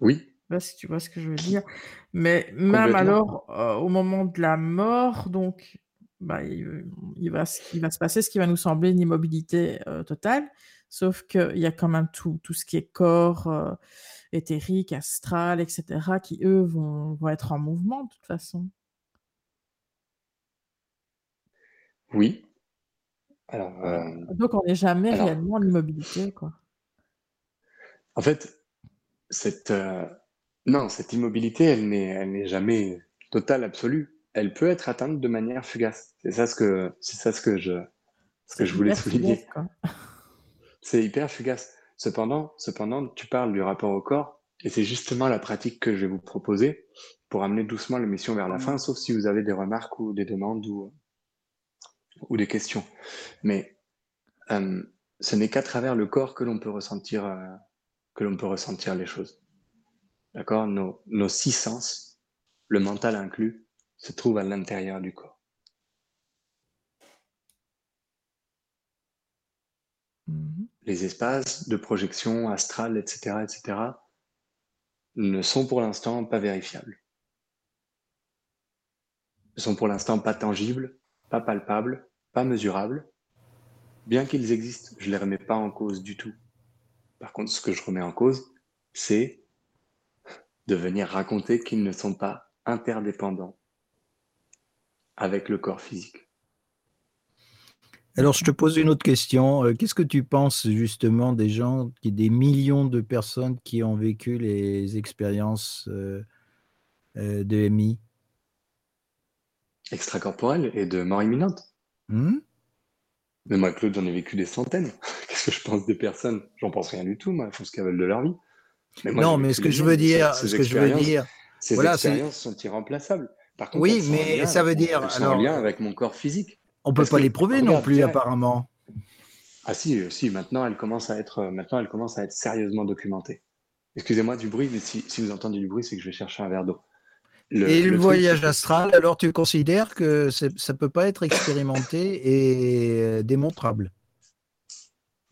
Speaker 5: Oui.
Speaker 4: si tu vois ce que je veux dire. Mais même alors, euh, au moment de la mort, donc, bah, il, va, il va se passer ce qui va nous sembler une immobilité euh, totale, sauf qu'il y a quand même tout, tout ce qui est corps éthérique, astral, etc., qui eux vont, vont être en mouvement de toute façon.
Speaker 5: Oui. Alors, euh,
Speaker 4: Donc on n'est jamais réellement en immobilité, quoi.
Speaker 5: En fait, cette euh, non, cette immobilité, elle n'est jamais totale, absolue. Elle peut être atteinte de manière fugace. C'est ça ce que, c'est ça ce que je, ce que je voulais souligner. C'est hyper fugace. Cependant, cependant, tu parles du rapport au corps, et c'est justement la pratique que je vais vous proposer pour amener doucement l'émission vers la fin, sauf si vous avez des remarques ou des demandes ou, ou des questions. Mais euh, ce n'est qu'à travers le corps que l'on peut ressentir euh, que l'on peut ressentir les choses. D'accord? Nos, nos six sens, le mental inclus, se trouvent à l'intérieur du corps. Mm-hmm. Les espaces de projection astrale, etc., etc., ne sont pour l'instant pas vérifiables. Ne sont pour l'instant pas tangibles, pas palpables, pas mesurables. Bien qu'ils existent, je ne les remets pas en cause du tout. Par contre, ce que je remets en cause, c'est de venir raconter qu'ils ne sont pas interdépendants avec le corps physique.
Speaker 3: Alors, je te pose une autre question. Euh, qu'est-ce que tu penses justement des gens, des millions de personnes qui ont vécu les expériences euh, euh, de MI
Speaker 5: Extracorporelles et de mort imminente. Hmm? Mais moi, Claude, j'en ai vécu des centaines. Qu'est-ce que je pense des personnes? J'en pense rien du tout, moi. Elles font ce qu'elles veulent de leur vie.
Speaker 3: non, mais ce que je veux dire, ce que je veux dire,
Speaker 5: ces expériences sont irremplaçables.
Speaker 3: Par contre, oui, mais ça veut dire
Speaker 5: sont en lien avec mon corps physique.
Speaker 3: On peut pas l'éprouver non plus, apparemment.
Speaker 5: Ah si, euh, si. Maintenant, elle commence à être, euh, maintenant, elle commence à être sérieusement documentée. Excusez-moi du bruit, mais si, vous entendez du bruit, c'est que je vais chercher un verre d'eau.
Speaker 3: et le, voyage astral, alors tu considères que ça ne peut pas être expérimenté et euh, démontrable?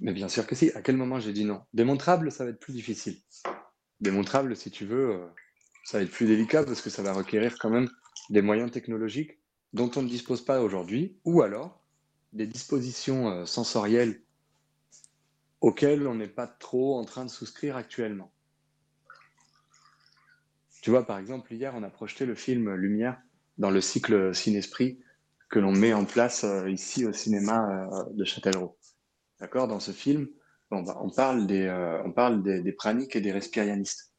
Speaker 5: Mais bien sûr que si. À quel moment j'ai dit non? Démontrable, ça va être plus difficile. Démontrable, si tu veux, ça va être plus délicat parce que ça va requérir quand même des moyens technologiques dont on ne dispose pas aujourd'hui, ou alors des dispositions euh, sensorielles auxquelles on n'est pas trop en train de souscrire actuellement. Tu vois, par exemple, hier, on a projeté le film Lumière dans le cycle Cinesprit que l'on met en place euh, ici au cinéma euh, de Châtellerault. D'accord? Dans ce film, on parle, des, on parle des, praniques et des respirianistes,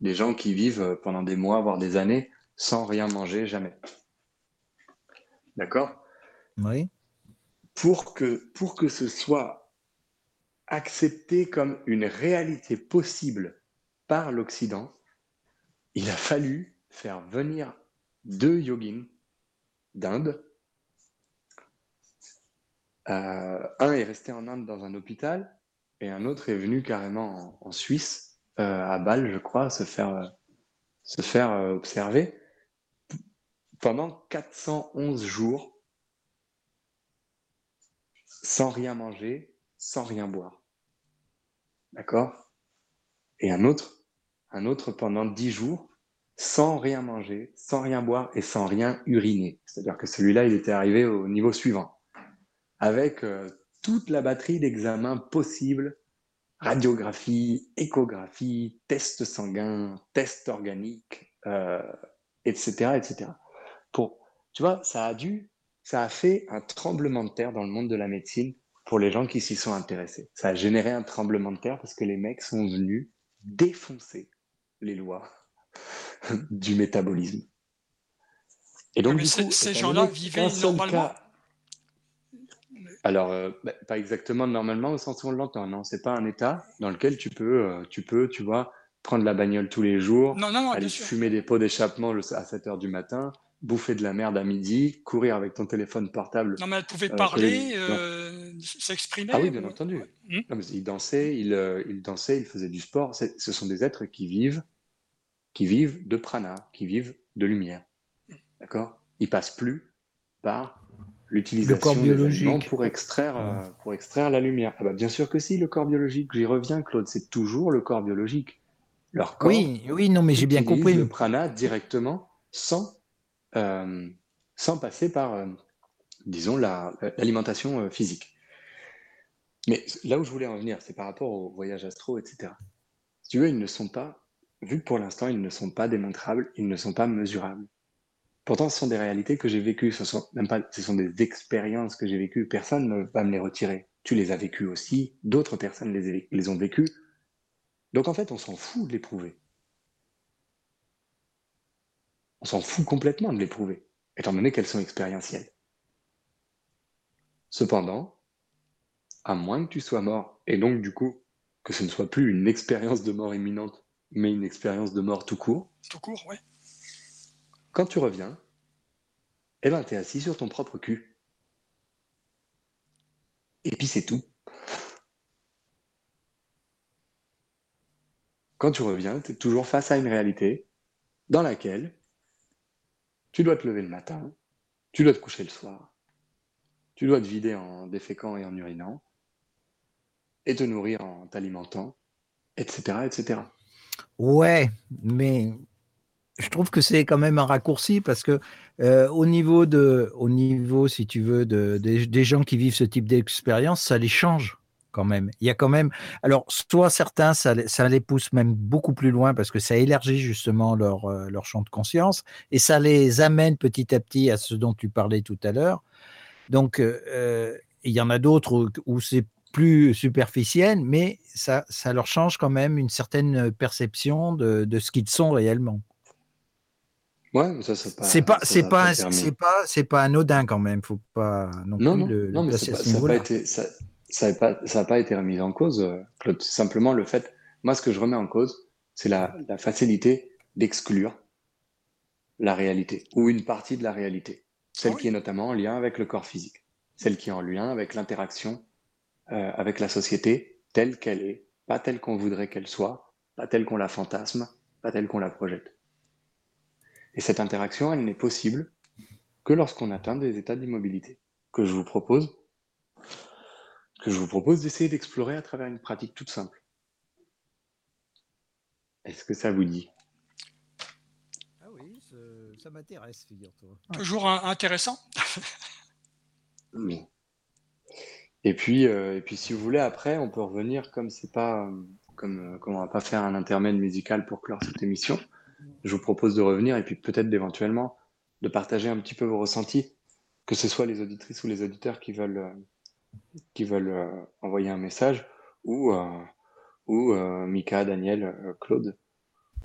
Speaker 5: des gens qui vivent pendant des mois, voire des années, sans rien manger, jamais. D'accord?
Speaker 3: Oui.
Speaker 5: Pour que, pour que ce soit accepté comme une réalité possible par l'Occident, il a fallu faire venir deux yogins d'Inde. Euh, un est resté en Inde dans un hôpital et un autre est venu carrément en, Suisse, euh, à Bâle, je crois, se faire, euh, se faire euh, observer pendant 411 jours sans rien manger, sans rien boire. D'accord? Et un autre, un autre pendant 10 jours sans rien manger, sans rien boire et sans rien uriner. C'est-à-dire que celui-là, il était arrivé au niveau suivant, avec euh, toute la batterie d'examens possibles, radiographie, échographie, tests sanguins, tests organiques, euh, etc., etc. Pour, tu vois, ça a dû, ça a fait un tremblement de terre dans le monde de la médecine pour les gens qui s'y sont intéressés. Ça a généré un tremblement de terre parce que les mecs sont venus défoncer les lois du métabolisme.
Speaker 7: Et donc, ces gens-là vivaient normalement.
Speaker 5: Alors, euh, bah, pas exactement normalement au sens où on l'entend. Non, c'est pas un état dans lequel tu peux, euh, tu peux, tu vois, prendre la bagnole tous les jours, aller fumer des pots d'échappement à 7 heures du matin, bouffer de la merde à midi, courir avec ton téléphone portable.
Speaker 7: Non, mais elle pouvait euh, parler, s'exprimer.
Speaker 5: Ah oui, bien entendu. Hmm. il dansait, il, il dansait, il faisait du sport. Ce sont des êtres qui vivent qui vivent de prana, qui vivent de lumière. D'accord? Ils passent plus par l'utilisation biologique pour extraire, euh, pour extraire la lumière. Ah bah bien sûr que si, le corps biologique. J'y reviens, Claude. C'est toujours le corps biologique. Leur corps.
Speaker 3: Oui, oui, non, mais j'ai bien compris.
Speaker 5: Le prana directement, sans, euh, sans passer par, euh, disons, l'alimentation physique. Mais là où je voulais en venir, c'est par rapport au voyage astro, etc. Si tu veux, ils ne sont pas vu que pour l'instant, ils ne sont pas démontrables, ils ne sont pas mesurables. Pourtant, ce sont des réalités que j'ai vécues, ce sont même pas, ce sont des expériences que j'ai vécues. Personne ne va me les retirer. Tu les as vécues aussi, d'autres personnes les, les ont vécues. Donc en fait, on s'en fout de l'éprouver. On s'en fout complètement de l'éprouver, étant donné qu'elles sont expérientielles. Cependant, à moins que tu sois mort, et donc du coup, que ce ne soit plus une expérience de mort imminente, mais une expérience de mort tout court.
Speaker 7: Tout court, ouais.
Speaker 5: Quand tu reviens, eh ben, tu es assis sur ton propre cul. Et puis c'est tout. Quand tu reviens, tu es toujours face à une réalité dans laquelle tu dois te lever le matin, tu dois te coucher le soir, tu dois te vider en déféquant et en urinant, et te nourrir en t'alimentant, etc., etc.
Speaker 3: Ouais, mais je trouve que c'est quand même un raccourci parce que euh, au niveau de, au niveau, si tu veux, de, des gens qui vivent ce type d'expérience, ça les change quand même. Il y a quand même, alors soit certains, ça, ça les pousse même beaucoup plus loin parce que ça élargit justement leur, euh, leur champ de conscience et ça les amène petit à petit à ce dont tu parlais tout à l'heure. Donc, euh, il y en a d'autres où c'est plus superficielle, mais ça, ça leur change quand même une certaine perception de, de ce qu'ils sont réellement.
Speaker 5: Ouais, ça, c'est pas.
Speaker 3: C'est pas, c'est pas, c'est pas, anodin quand même. Faut pas non,
Speaker 5: non plus non, le, non, mais ça n'a pas, été, ça, ça pas, ça a pas été remis en cause, euh, Claude. Simplement le fait, moi, ce que je remets en cause, c'est la, la facilité d'exclure la réalité ou une partie de la réalité, celle ah qui est notamment en lien avec le corps physique, celle qui est en lien avec l'interaction euh, avec la société telle qu'elle est, pas telle qu'on voudrait qu'elle soit, pas telle qu'on la fantasme, pas telle qu'on la projette. Et cette interaction, elle n'est possible que lorsqu'on atteint des états d'immobilité, que je vous propose, que je vous propose d'essayer d'explorer à travers une pratique toute simple. Est-ce que ça vous dit?
Speaker 3: Ah oui, ça m'intéresse, figure-toi.
Speaker 7: Toujours intéressant?
Speaker 5: oui. Et puis, euh, et puis, si vous voulez, après, on peut revenir comme c'est pas, euh, comme, euh, comme on va pas faire un intermède musical pour clore cette émission. Je vous propose de revenir et puis peut-être d'éventuellement de partager un petit peu vos ressentis, que ce soit les auditrices ou les auditeurs qui veulent, qui veulent envoyer un message, ou, ou Mika, Daniel, Claude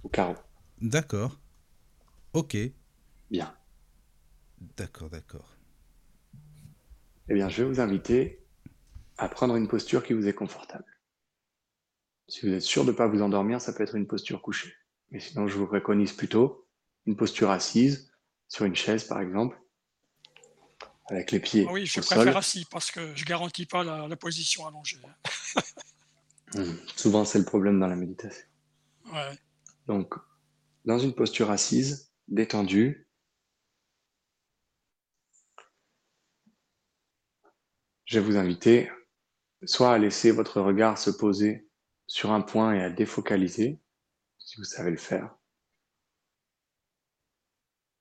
Speaker 5: ou Caro.
Speaker 6: D'accord. Ok.
Speaker 5: Bien.
Speaker 6: D'accord, d'accord.
Speaker 5: Eh bien, je vais vous inviter à prendre une posture qui vous est confortable. Si vous êtes sûr de ne pas vous endormir, ça peut être une posture couchée. Mais sinon, je vous préconise plutôt une posture assise, sur une chaise par exemple, avec les pieds.
Speaker 7: Ah oui, je préfère assis parce que je garantis pas la, position allongée.
Speaker 5: Hmm. Souvent, c'est le problème dans la méditation.
Speaker 7: Ouais.
Speaker 5: Donc, dans une posture assise, détendue, je vais vous inviter soit à laisser votre regard se poser sur un point et à défocaliser, si vous savez le faire,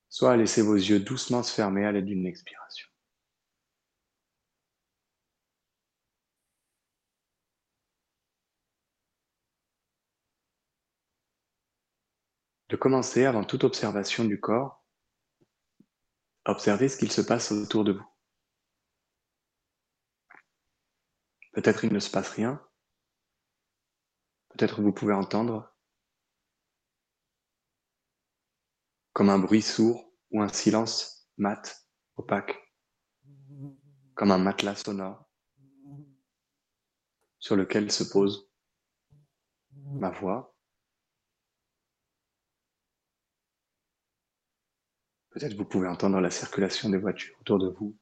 Speaker 5: soit à laisser vos yeux doucement se fermer à l'aide d'une expiration. De commencer avant toute observation du corps, observez ce qu'il se passe autour de vous. Peut-être il ne se passe rien. Peut-être vous pouvez entendre comme un bruit sourd ou un silence mat, opaque, comme un matelas sonore sur lequel se pose ma voix. Peut-être vous pouvez entendre la circulation des voitures autour de vous,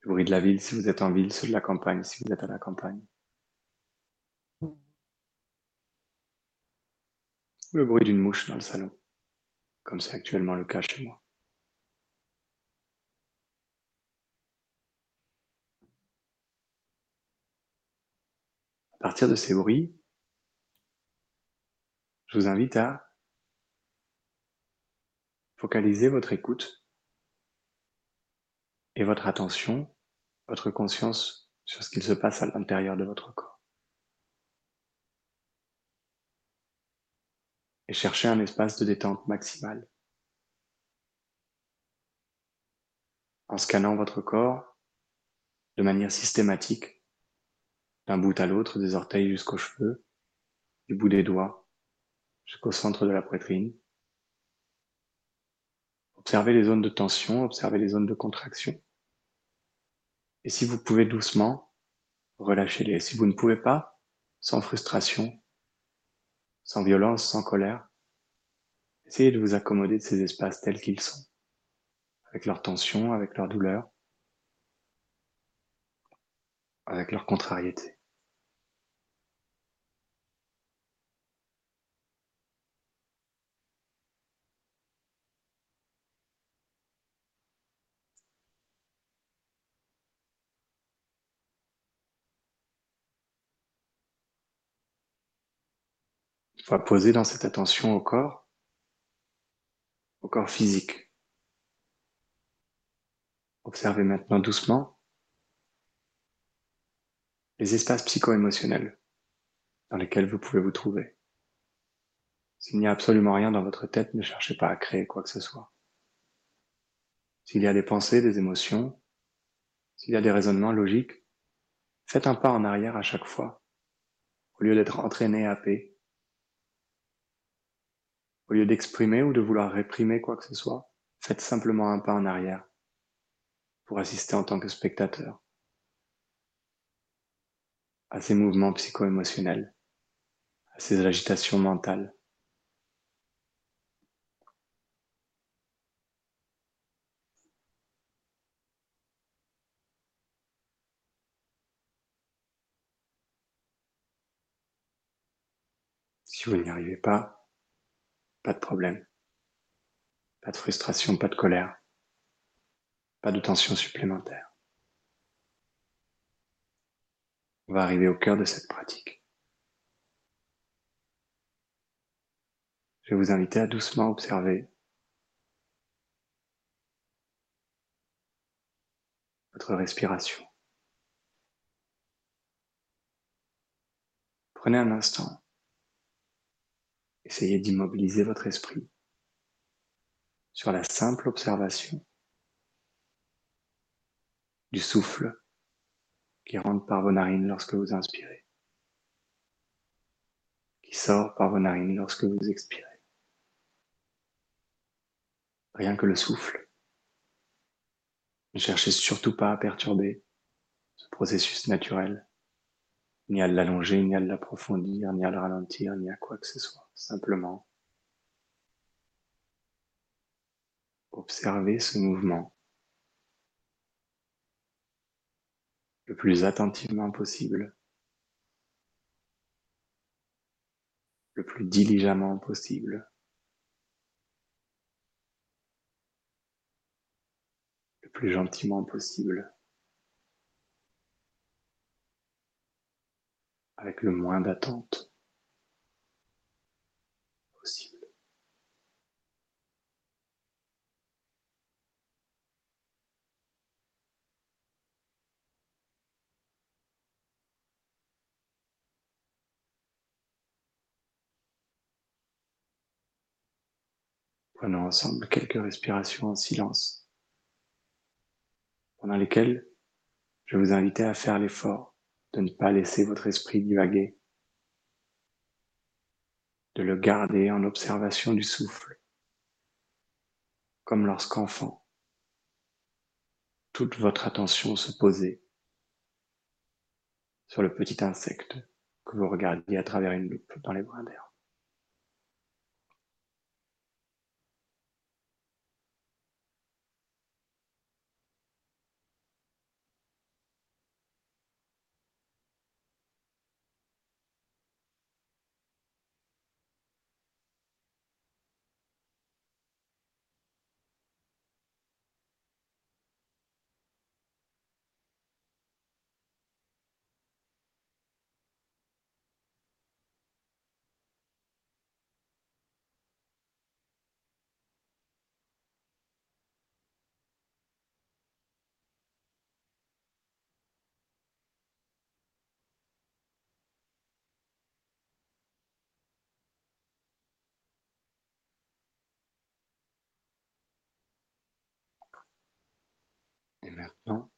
Speaker 5: le bruit de la ville si vous êtes en ville, ceux de la campagne si vous êtes à la campagne. Le bruit d'une mouche dans le salon, comme c'est actuellement le cas chez moi. À partir de ces bruits, je vous invite à focaliser votre écoute et votre attention, votre conscience sur ce qu'il se passe à l'intérieur de votre corps. Et cherchez un espace de détente maximale. En scannant votre corps de manière systématique, d'un bout à l'autre, des orteils jusqu'aux cheveux, du bout des doigts jusqu'au centre de la poitrine. Observez les zones de tension, observez les zones de contraction. Et si vous pouvez doucement, relâchez-les. Si vous ne pouvez pas, sans frustration, sans violence, sans colère, essayez de vous accommoder de ces espaces tels qu'ils sont, avec leur tension, avec leur douleur, avec leur contrariété. Poser dans cette attention au corps, au corps physique. Observez maintenant doucement les espaces psycho-émotionnels dans lesquels vous pouvez vous trouver. S'il n'y a absolument rien dans votre tête, ne cherchez pas à créer quoi que ce soit. S'il y a des pensées, des émotions, s'il y a des raisonnements logiques, faites un pas en arrière à chaque fois, au lieu d'être entraîné, à paix. Au lieu d'exprimer ou de vouloir réprimer quoi que ce soit, faites simplement un pas en arrière pour assister en tant que spectateur à ces mouvements psycho-émotionnels, à ces agitations mentales. Si vous n'y arrivez pas, pas de problème. Pas de frustration, pas de colère. Pas de tension supplémentaire. On va arriver au cœur de cette pratique. Je vais vous inviter à doucement observer votre respiration. Prenez un instant Essayez d'immobiliser votre esprit sur la simple observation du souffle qui rentre par vos narines lorsque vous inspirez, qui sort par vos narines lorsque vous expirez. Rien que le souffle. Ne cherchez surtout pas à perturber ce processus naturel ni à l'allonger, ni à l'approfondir, ni à le ralentir, ni à quoi que ce soit. Simplement, observez ce mouvement le plus attentivement possible, le plus diligemment possible, le plus gentiment possible. Avec le moins d'attente possible. Prenons ensemble quelques respirations en silence, pendant lesquelles je vous invite à faire l'effort de ne pas laisser votre esprit divaguer, de le garder en observation du souffle, comme lorsqu'enfant, toute votre attention se posait sur le petit insecte que vous regardiez à travers une loupe dans les brins d'air. Maintenant,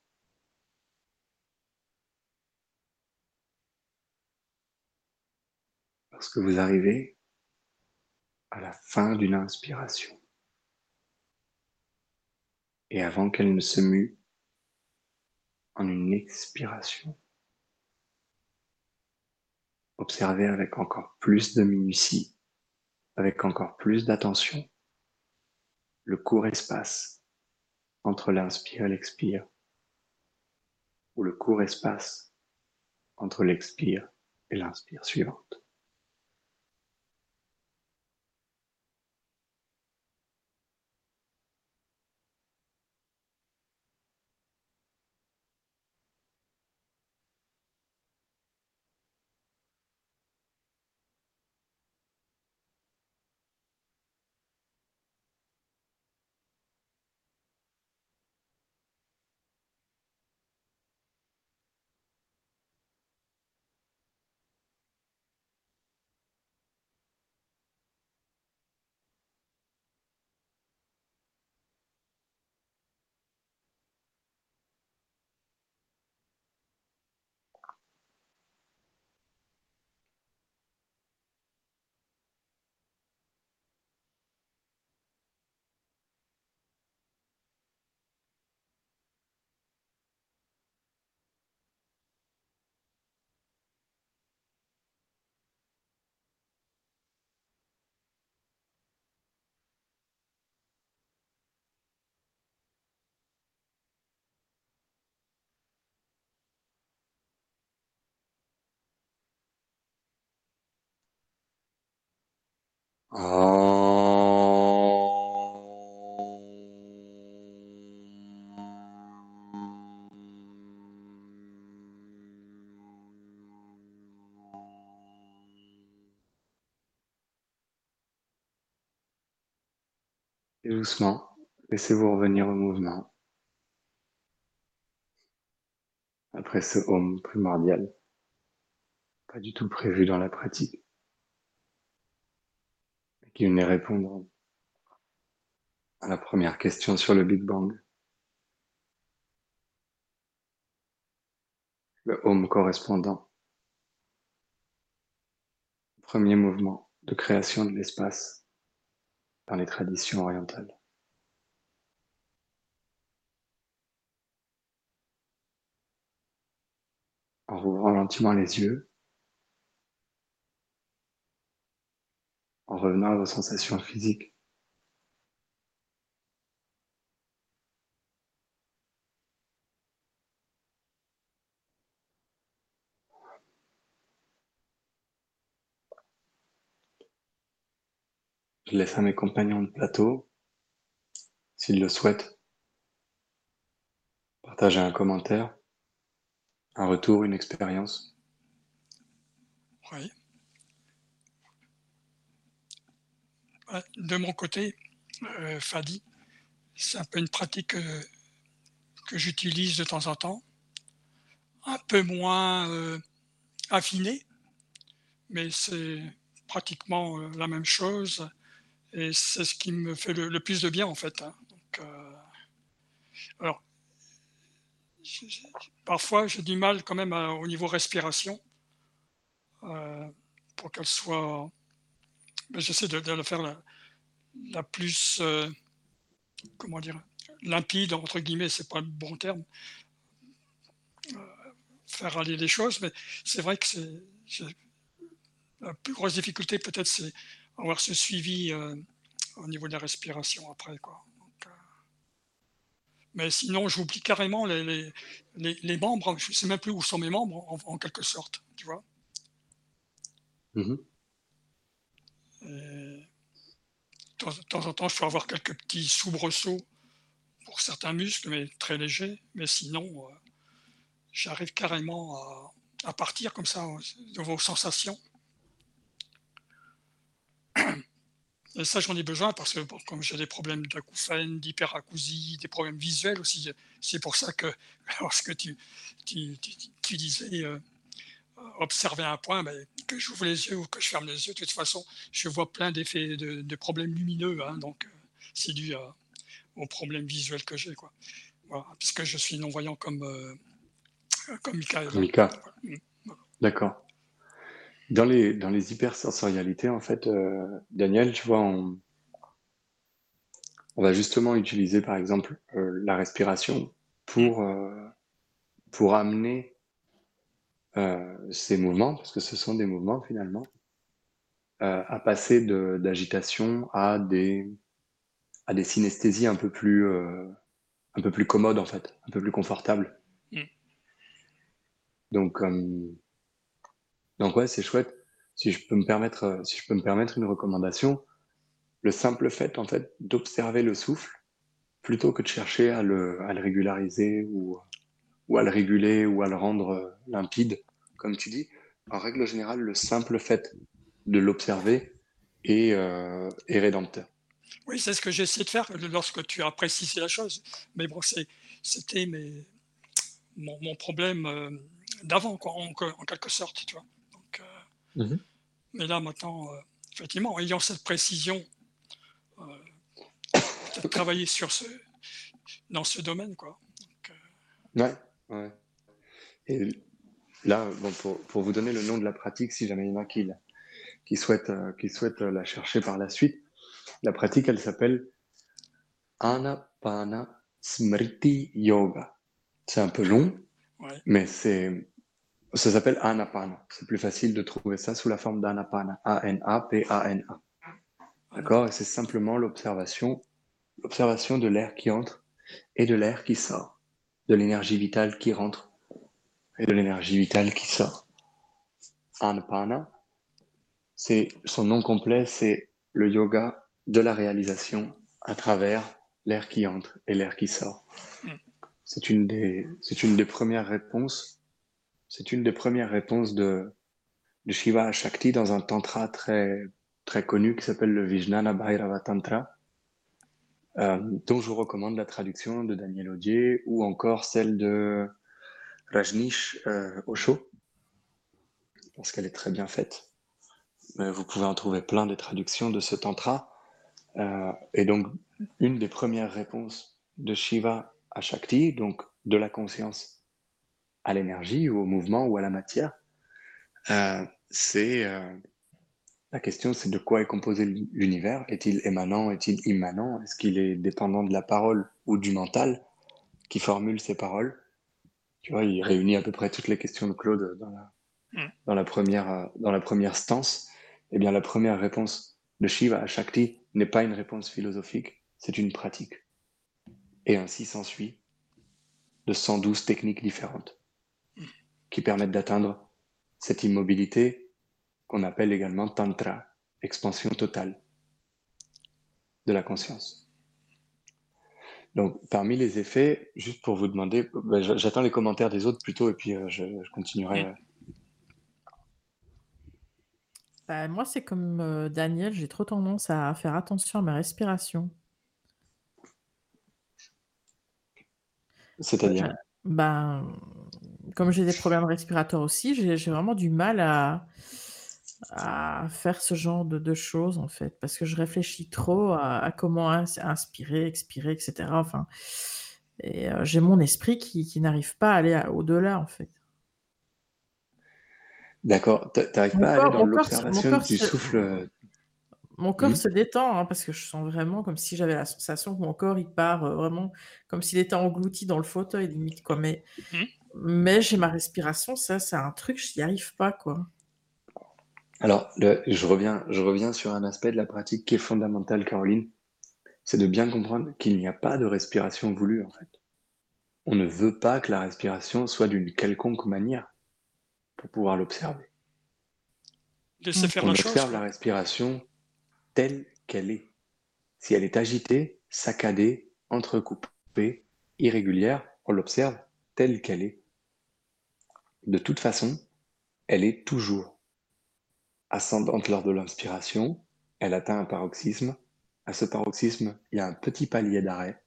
Speaker 5: lorsque vous arrivez à la fin d'une inspiration, et avant qu'elle ne se mue en une expiration, observez avec encore plus de minutie, avec encore plus d'attention, le court espace entre l'inspire et l'expire, ou le court espace entre l'expire et l'inspire suivante. Et doucement, laissez-vous revenir au mouvement. Après ce home primordial, pas du tout prévu dans la pratique qui venait répondre à la première question sur le Big Bang. Le home correspondant. Premier mouvement de création de l'espace dans les traditions orientales. En rouvrant gentiment les yeux, en revenant à vos sensations physiques. Je laisse à mes compagnons de plateau, s'ils le souhaitent, partager un commentaire, un retour, une expérience.
Speaker 7: Oui. De mon côté, euh, Fadi, c'est un peu une pratique euh, que j'utilise de temps en temps, un peu moins euh, affinée, mais c'est pratiquement euh, la même chose et c'est ce qui me fait le, plus de bien en fait. Hein. Alors, parfois j'ai du mal quand même au niveau respiration pour qu'elle soit. J'essaie de, de, le faire la, plus comment dire, limpide, entre guillemets, c'est pas le bon terme, euh, faire aller les choses, mais c'est vrai que c'est la plus grosse difficulté peut-être c'est avoir ce suivi euh, au niveau de la respiration après quoi. Euh, mais sinon j'oublie carrément les, les, les, membres, je ne sais même plus où sont mes membres en, quelque sorte, tu vois. Mm-hmm de temps en temps, je peux avoir quelques petits soubresauts pour certains muscles, mais très légers. Mais sinon, euh, j'arrive carrément à, partir comme ça de vos sensations. Et ça, j'en ai besoin parce que comme j'ai des problèmes d'acouphène, d'hyperacousie, des problèmes visuels aussi, c'est pour ça que lorsque tu, tu, tu, disais euh, observer un point, mais que j'ouvre les yeux ou que je ferme les yeux, de toute façon, je vois plein d'effets, de, problèmes lumineux. Hein, donc, euh, c'est dû aux problèmes visuels que j'ai. Quoi. puisque je suis non-voyant comme, euh, comme Mika.
Speaker 5: Mika. Mm, D'accord. Dans les, dans les hypersensorialités, en fait, euh, Daniel, tu vois, on, on va justement utiliser, par exemple, la respiration pour, pour amener euh, ces mouvements, parce que ce sont des mouvements finalement, euh, à passer d'agitation à des, à des synesthésies un peu plus, euh, un peu plus commodes en fait, un peu plus confortables. Mm. Donc, donc ouais, c'est chouette. Si je peux me permettre, si je peux me permettre une recommandation, le simple fait en fait d'observer le souffle plutôt que de chercher à le, à le régulariser ou ou à le réguler ou à le rendre euh, limpide, comme tu dis. En règle générale, le simple fait de l'observer est, euh, est, rédempteur.
Speaker 7: Oui, c'est ce que j'ai essayé de faire lorsque tu as précisé la chose. Mais bon, c'était mon, mon, problème euh, d'avant, en, en, quelque sorte, tu vois. Donc, mhm. Mais là, maintenant, effectivement, ayant cette précision, travailler sur ce, dans ce domaine, quoi.
Speaker 5: Donc, ouais. Ouais. Et là, bon, pour, pour, vous donner le nom de la pratique, si jamais il y en a qui, qui souhaitent, euh, qui souhaitent la chercher par la suite, la pratique, elle s'appelle Anapana Smriti Yoga. C'est un peu long, mais c'est, ça s'appelle Anapana. C'est plus facile de trouver ça sous la forme d'Anapana. A-N-A-P-A-N-A. D'accord? Et c'est simplement l'observation, l'observation de l'air qui entre et de l'air qui sort de l'énergie vitale qui rentre et de l'énergie vitale qui sort. Anapana, c'est son nom complet, c'est le yoga de la réalisation à travers l'air qui entre et l'air qui sort. C'est une des, c'est une des premières réponses. C'est une des premières réponses de, de Shiva Shakti dans un tantra très, très connu qui s'appelle le Vijnana Bhairava Tantra dont je vous recommande la traduction de Daniel Audier ou encore celle de Rajnish euh, Osho, parce qu'elle est très bien faite. vous pouvez en trouver plein des traductions de ce tantra. Euh, et donc, une des premières réponses de Shiva à Shakti, donc de la conscience à l'énergie ou au mouvement ou à la matière, euh, c'est la question, c'est de quoi est composé l'univers? Est-il émanant? Est-il immanent? Est-ce qu'il est dépendant de la parole ou du mental qui formule ces paroles? Tu vois, il réunit à peu près toutes les questions de Claude dans la, mm. dans la, première, dans la première stance. Eh bien, la première réponse de Shiva à Shakti n'est pas une réponse philosophique, c'est une pratique. Et ainsi s'ensuit de 112 techniques différentes qui permettent d'atteindre cette immobilité qu'on appelle également Tantra, expansion totale. de la conscience. Donc, parmi les effets, juste pour vous demander, bah, j'attends les commentaires des autres plutôt, et puis euh, je, continuerai. Euh.
Speaker 4: Bah, moi, c'est comme euh, Daniel, j'ai trop tendance à faire attention à ma respiration.
Speaker 5: C'est-à-dire?
Speaker 4: Ben, comme j'ai des problèmes respirateurs aussi, j'ai vraiment du mal à, à faire ce genre de, choses, en fait, parce que je réfléchis trop à, comment inspirer, expirer, etc. Enfin, et euh, j'ai mon esprit qui, n'arrive pas à aller au-delà, en fait.
Speaker 5: D'accord. Tu n'arrives pas à aller dans l'observation du souffle.
Speaker 4: Mon corps se détend hein, parce que je sens vraiment comme si j'avais la sensation que mon corps il part euh, vraiment comme s'il était englouti dans le fauteuil limite quoi. Mais, mmh. mais j'ai ma respiration, ça c'est un truc, je n'y arrive pas quoi.
Speaker 5: Alors, je, reviens, je reviens sur un aspect de la pratique qui est fondamental, Caroline. C'est de bien comprendre qu'il n'y a pas de respiration voulue, en fait. On ne veut pas que la respiration soit d'une quelconque manière pour pouvoir l'observer.
Speaker 7: faire
Speaker 5: on observe la respiration telle qu'elle est. Si elle est agitée, saccadée, entrecoupée, irrégulière, on l'observe telle qu'elle est. De toute façon, elle est toujours ascendante lors de l'inspiration, elle atteint un paroxysme. À ce paroxysme, il y a un petit palier d'arrêt.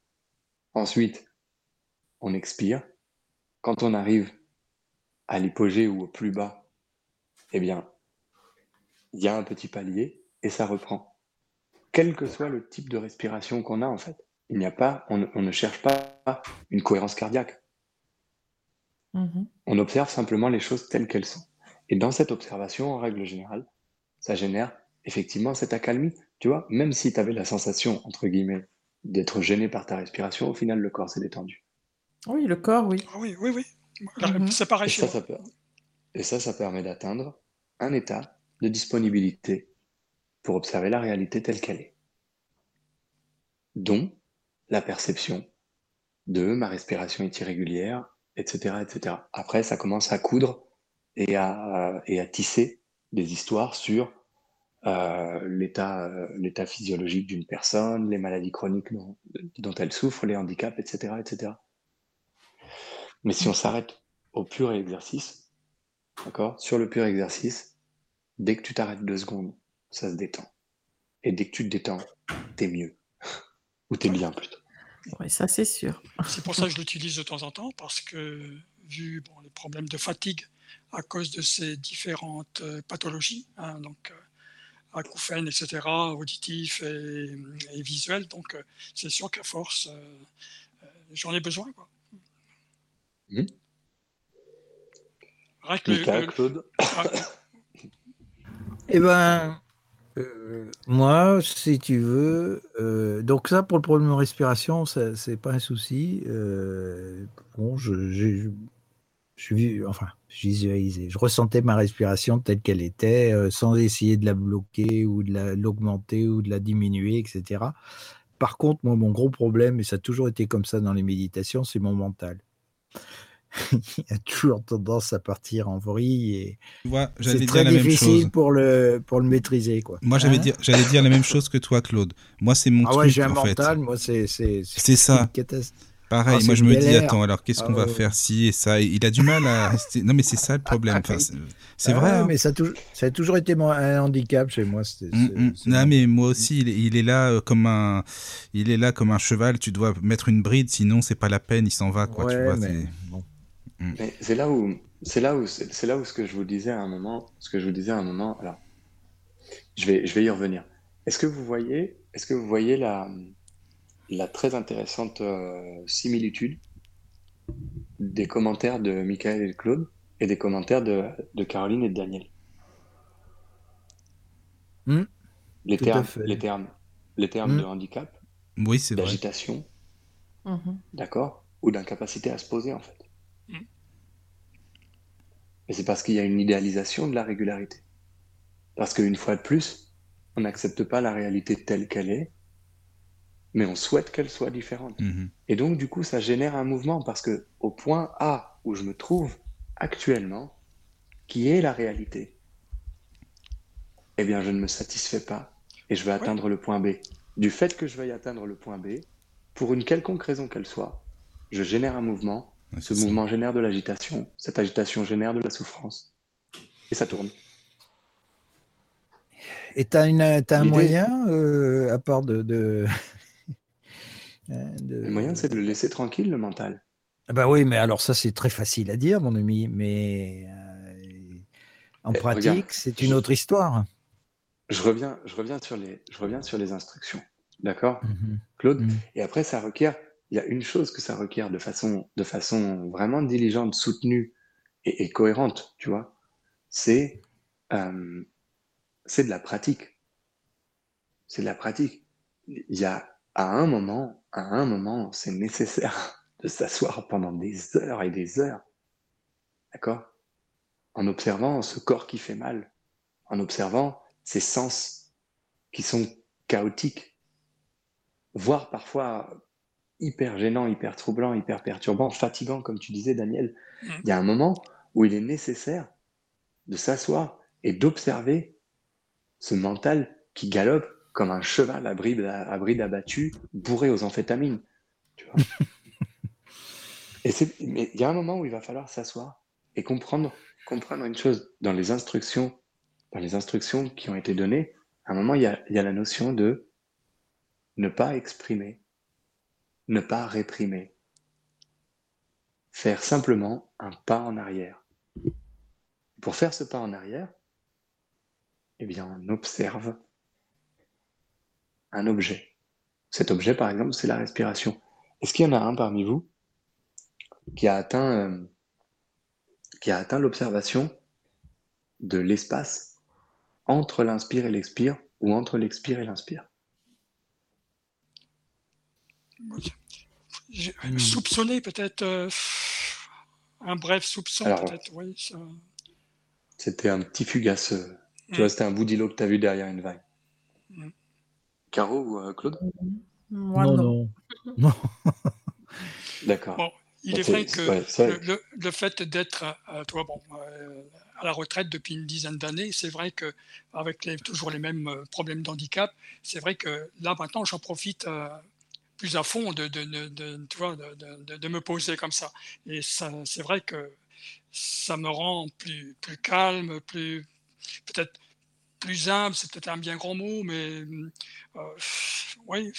Speaker 5: Ensuite, on expire. Quand on arrive à l'hypogée ou au plus bas, eh bien, il y a un petit palier et ça reprend. Quel que soit le type de respiration qu'on a, en fait, il n'y a pas, on, ne cherche pas une cohérence cardiaque. Mm-hmm. On observe simplement les choses telles qu'elles sont. Et dans cette observation, en règle générale, ça génère effectivement cette accalmie. Tu vois, même si tu avais la sensation, entre guillemets, d'être gêné par ta respiration, au final, le corps s'est détendu.
Speaker 4: Oui, le corps, oui.
Speaker 7: Oui, oui, oui. Mhm. C'est pareil
Speaker 5: et ça, ça Et ça, ça permet d'atteindre un état de disponibilité pour observer la réalité telle qu'elle est. Dont la perception de ma respiration est irrégulière, etc., etc. Après, ça commence à coudre et à, et à tisser des histoires sur euh, l'état, euh, l'état physiologique d'une personne, les maladies chroniques dont, dont, elle souffre, les handicaps, etc., etc. Mais si on s'arrête au pur exercice, d'accord, sur le pur exercice, dès que tu t'arrêtes deux secondes, ça se détend. Et dès que tu te détends, t'es mieux. Ou t'es bien plutôt.
Speaker 4: Oui, ça c'est sûr.
Speaker 7: C'est pour ça que je l'utilise de temps en temps, parce que vu bon, les problèmes de fatigue à cause de ces différentes euh, pathologies, hein, donc euh, acouphènes, etc., auditifs et, et visuels. Donc, euh, c'est sûr qu'à force, j'en ai besoin. Quoi.
Speaker 5: Mmh. Le, Claude ah.
Speaker 3: Eh ben, moi, si tu veux, donc ça pour le problème de respiration, c'est pas un souci. bon, je, je, enfin, je visualisais, je ressentais ma respiration telle qu'elle était, euh, sans essayer de la bloquer ou de l'augmenter ou de la diminuer, etc. Par contre, moi, mon gros problème, et ça a toujours été comme ça dans les méditations, c'est mon mental. il a toujours tendance à partir en vrille et c'est très difficile pour le pour le maîtriser quoi.
Speaker 6: Moi j'allais hein dire j'allais dire la même chose que toi Claude. Moi c'est mon ah
Speaker 3: ouais, j'ai un mental, moi c'est c'est
Speaker 6: c'est ça. Pareil, ah, moi je me dis, attends, alors qu'est-ce qu'on va ah, faire si et ça Il a du mal à rester. Non, mais c'est ça le problème. Enfin, c'est ah, vrai.
Speaker 3: Hein. Mais ça a, toujours, ça a toujours été un handicap chez moi.
Speaker 6: Mm, mm. Non, mais moi aussi, il est, là euh, comme un, il est là comme un cheval. Tu dois mettre une bride, sinon c'est pas la peine. Il s'en va, quoi. tu vois,
Speaker 5: mais, mm. c'est là où, c'est là où, c'est là où ce que je vous disais à un moment, ce que je vous disais à un moment. Alors, je vais, je vais y revenir. Est-ce que vous voyez, est-ce que vous voyez la la très intéressante euh, similitude des commentaires de Michael et de Claude et des commentaires de, Caroline et de Daniel.
Speaker 3: Hmm.
Speaker 5: les, termes, les, termes, les termes, de
Speaker 6: hmm.
Speaker 5: handicap,
Speaker 6: oui,
Speaker 5: d'agitation, mhm. d'accord, ou d'incapacité à se poser en fait. Hmm. Et c'est parce qu'il y a une idéalisation de la régularité. Parce qu'une fois de plus, on n'accepte pas la réalité telle qu'elle est, mais on souhaite qu'elle soit différente. Mhm. Et donc, du coup, ça génère un mouvement parce que au point A où je me trouve actuellement, qui est la réalité, eh bien, je ne me satisfais pas et je veux atteindre le point B. du fait que je veuille atteindre le point B, pour une quelconque raison qu'elle soit, je génère un mouvement,
Speaker 6: Ouais,
Speaker 5: ce
Speaker 6: ça.
Speaker 5: mouvement génère de l'agitation, cette agitation génère de la souffrance, et ça tourne.
Speaker 3: Et tu as, un moyen, euh, à part de. de... euh, de-
Speaker 5: Le moyen, c'est de le laisser tranquille, le mental.
Speaker 3: Ah Bah oui, mais alors ça, c'est très facile à dire, mon ami, mais euh, en
Speaker 5: Eh,
Speaker 3: pratique, c'est une
Speaker 5: je-
Speaker 3: autre histoire.
Speaker 5: Je reviens, je reviens, sur, les, je reviens sur les instructions. D'accord?
Speaker 3: Mhm.
Speaker 5: Claude?
Speaker 3: Mhm.
Speaker 5: Et après, ça requiert, il y a une chose que ça requiert de façon, de façon vraiment diligente, soutenue et, et cohérente, tu vois, c'est euh, c'est de la pratique. C'est de la pratique. Il y a à un moment, à un moment, c'est nécessaire de s'asseoir pendant des heures et des heures, d'accord? En observant ce corps qui fait mal, en observant ces sens qui sont chaotiques, voire parfois hyper gênants, hyper troublants, hyper perturbants, fatigants, comme tu disais, Daniel.
Speaker 7: Mhm.
Speaker 5: Il y a un moment où il est nécessaire de s'asseoir et d'observer ce mental qui galope comme un cheval à bride, à bride abattue, bourré aux amphétamines. Tu vois et c'est, mais il y a un moment où il va falloir s'asseoir et comprendre, comprendre une chose. Dans les instructions, dans les instructions qui ont été données, à un moment, il y a, il y a la notion de ne pas exprimer, ne pas réprimer, faire simplement un pas en arrière. Pour faire ce pas en arrière, eh bien, on observe un objet. Cet objet, par exemple, c'est la respiration. Est-ce qu'il y en a un parmi vous qui a atteint, euh, qui a atteint l'observation de l'espace entre l'inspire et l'expire ou entre l'expire et l'inspire?
Speaker 7: Soupçonné peut-être euh, un bref soupçon, peut-être, oui. ça-
Speaker 5: C'était un petit fugace. euh, Tu
Speaker 7: Mm.
Speaker 5: vois, c'était un bout d'îlot que tu as vu derrière une vague.
Speaker 7: Mm.
Speaker 5: Caro ou euh, Claude?
Speaker 4: Moi,
Speaker 3: non,
Speaker 4: non.
Speaker 3: non.
Speaker 5: D'accord.
Speaker 7: Bon, Il est vrai que
Speaker 5: ouais,
Speaker 7: le, le- le fait d'être euh, toi, bon, euh, à la retraite depuis une dizaine d'années, c'est vrai que avec les, toujours les mêmes euh, problèmes d'handicap, c'est vrai que là maintenant j'en profite euh, plus à fond de, de, de- de- tu vois, de, de- de- de me poser comme ça. Et ça, c'est vrai que ça me rend plus, plus calme, plus peut-être plus humble, c'est peut-être un bien grand mot, mais euh, oui,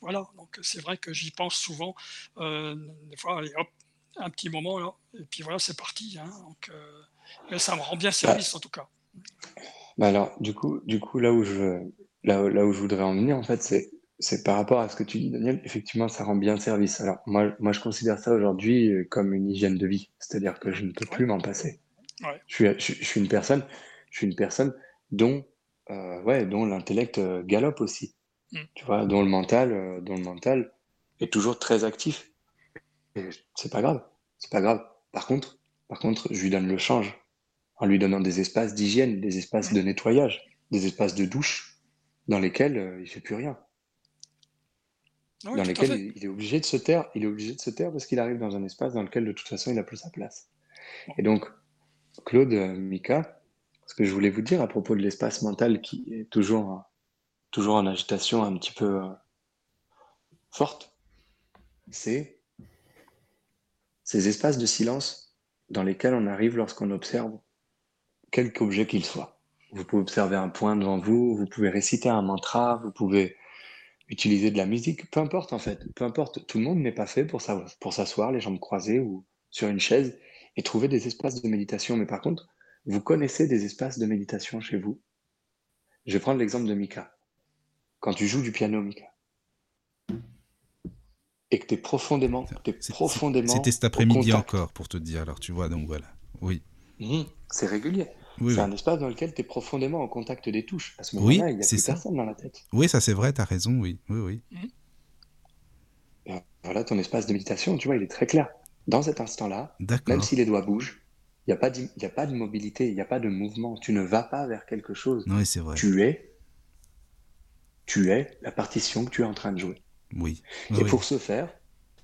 Speaker 7: voilà. Donc c'est vrai que j'y pense souvent. Euh, des fois, allez, hop, un petit moment là, et puis voilà, c'est parti. hein. donc, euh, mais ça me rend bien service en tout cas.
Speaker 5: Bah alors, du coup, du coup, là où je, là, où- là où je voudrais en venir, en fait, c'est, c'est par rapport à ce que tu dis, Daniel. Effectivement, ça rend bien service. Alors, moi, moi, je considère ça aujourd'hui euh, comme une hygiène de vie. C'est-à-dire que je ne peux plus m'en passer.
Speaker 7: Ouais.
Speaker 5: Je suis, je, je suis une personne, je suis une personne dont, euh, ouais, dont l'intellect euh, galope aussi.
Speaker 7: Mm.
Speaker 5: Tu vois, dont le mental, euh, dont le mental est toujours très actif. Et c'est pas grave. C'est pas grave. Par contre, par contre, je lui donne le change en lui donnant des espaces d'hygiène, des espaces de nettoyage, des espaces de douche dans lesquels euh, il fait plus rien,
Speaker 7: Ah oui,
Speaker 5: dans lesquels il, il est obligé de se taire, il est obligé de se taire parce qu'il arrive dans un espace dans lequel de toute façon il a plus sa place. Et donc, Claude, Mika, ce que je voulais vous dire à propos de l'espace mental qui est toujours, euh, toujours en agitation un petit peu euh, forte, c'est ces espaces de silence dans lesquels on arrive lorsqu'on observe quelque objet qu'il soit. Vous pouvez observer un point devant vous, vous pouvez réciter un mantra, vous pouvez utiliser de la musique, peu importe en fait, peu importe. Tout le monde n'est pas fait pour s'asseoir les jambes croisées ou sur une chaise et trouver des espaces de méditation. Mais par contre, vous connaissez des espaces de méditation chez vous? Je vais prendre l'exemple de Mika. Quand tu joues du piano, Mika, et que tu es profondément, profondément
Speaker 6: C'était cet après-midi encore, pour te dire. Alors, tu vois, donc voilà. Oui.
Speaker 5: Mhm, c'est régulier.
Speaker 6: Oui,
Speaker 5: c'est
Speaker 6: oui.
Speaker 5: un espace dans lequel tu es profondément en contact des touches. À ce
Speaker 6: Oui,
Speaker 5: moment-là, il n'y a
Speaker 6: c'est
Speaker 5: plus
Speaker 6: ça.
Speaker 5: personne dans la tête.
Speaker 6: Oui, ça c'est vrai, t'as raison, oui. Oui, oui.
Speaker 5: Et voilà, ton espace de méditation, tu vois, il est très clair. Dans cet instant-là, même si les doigts bougent, il n'y a, pas y a pas de mobilité, il n'y a pas de mouvement. Tu ne vas pas vers quelque chose.
Speaker 6: Oui, c'est vrai.
Speaker 5: Tu es, tu es la partition que tu es en train de jouer.
Speaker 6: Oui.
Speaker 5: Et
Speaker 6: Oui,
Speaker 5: pour ce faire,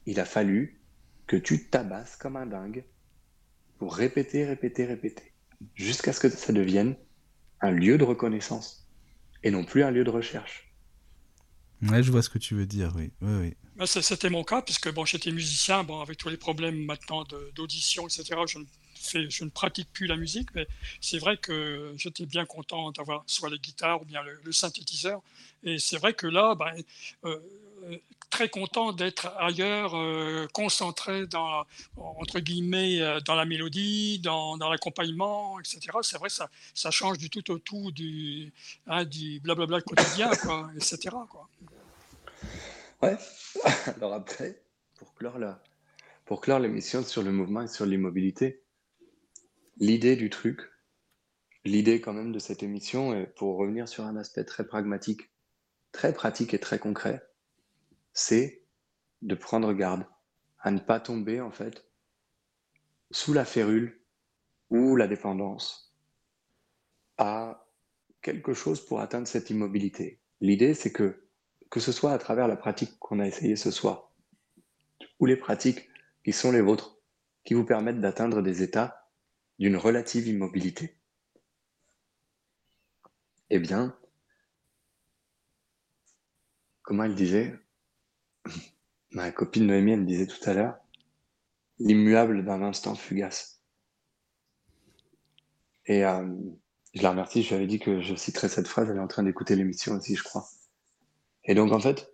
Speaker 5: il a fallu que tu tabasses comme un dingue pour répéter, répéter, répéter, jusqu'à ce que ça devienne un lieu de reconnaissance et non plus un lieu de recherche.
Speaker 6: Ouais, je vois ce que tu veux dire, oui. oui, oui.
Speaker 7: Bah, c'était mon cas, puisque bon, j'étais musicien, bon, avec tous les problèmes maintenant d'audition, etc., je ne, je ne pratique plus la musique, mais c'est vrai que j'étais bien content d'avoir soit les guitares ou bien le, synthétiseur. Et c'est vrai que là, ben, euh, très content d'être ailleurs, euh, concentré dans, entre guillemets, euh, dans la mélodie, dans, dans l'accompagnement, etc. C'est vrai, ça, ça change du tout au tout du, hein, du blablabla quotidien, quoi, etc. Quoi.
Speaker 5: Ouais. Alors après, pour clore la, pour clore l'émission sur le mouvement et sur l'immobilité, l'idée du truc, l'idée quand même de cette émission, et pour revenir sur un aspect très pragmatique, très pratique et très concret, c'est de prendre garde à ne pas tomber en fait sous la férule ou la dépendance à quelque chose pour atteindre cette immobilité. L'idée, c'est que que ce soit à travers la pratique qu'on a essayé ce soir, ou les pratiques qui sont les vôtres, qui vous permettent d'atteindre des états d'une relative immobilité. Eh bien, comment elle disait Ma copine Noémie, elle disait tout à l'heure, l'immuable d'un instant fugace. Et euh, je la remercie, je lui avais dit que je citerais cette phrase, elle est en train d'écouter l'émission aussi, je crois. Et donc, en fait,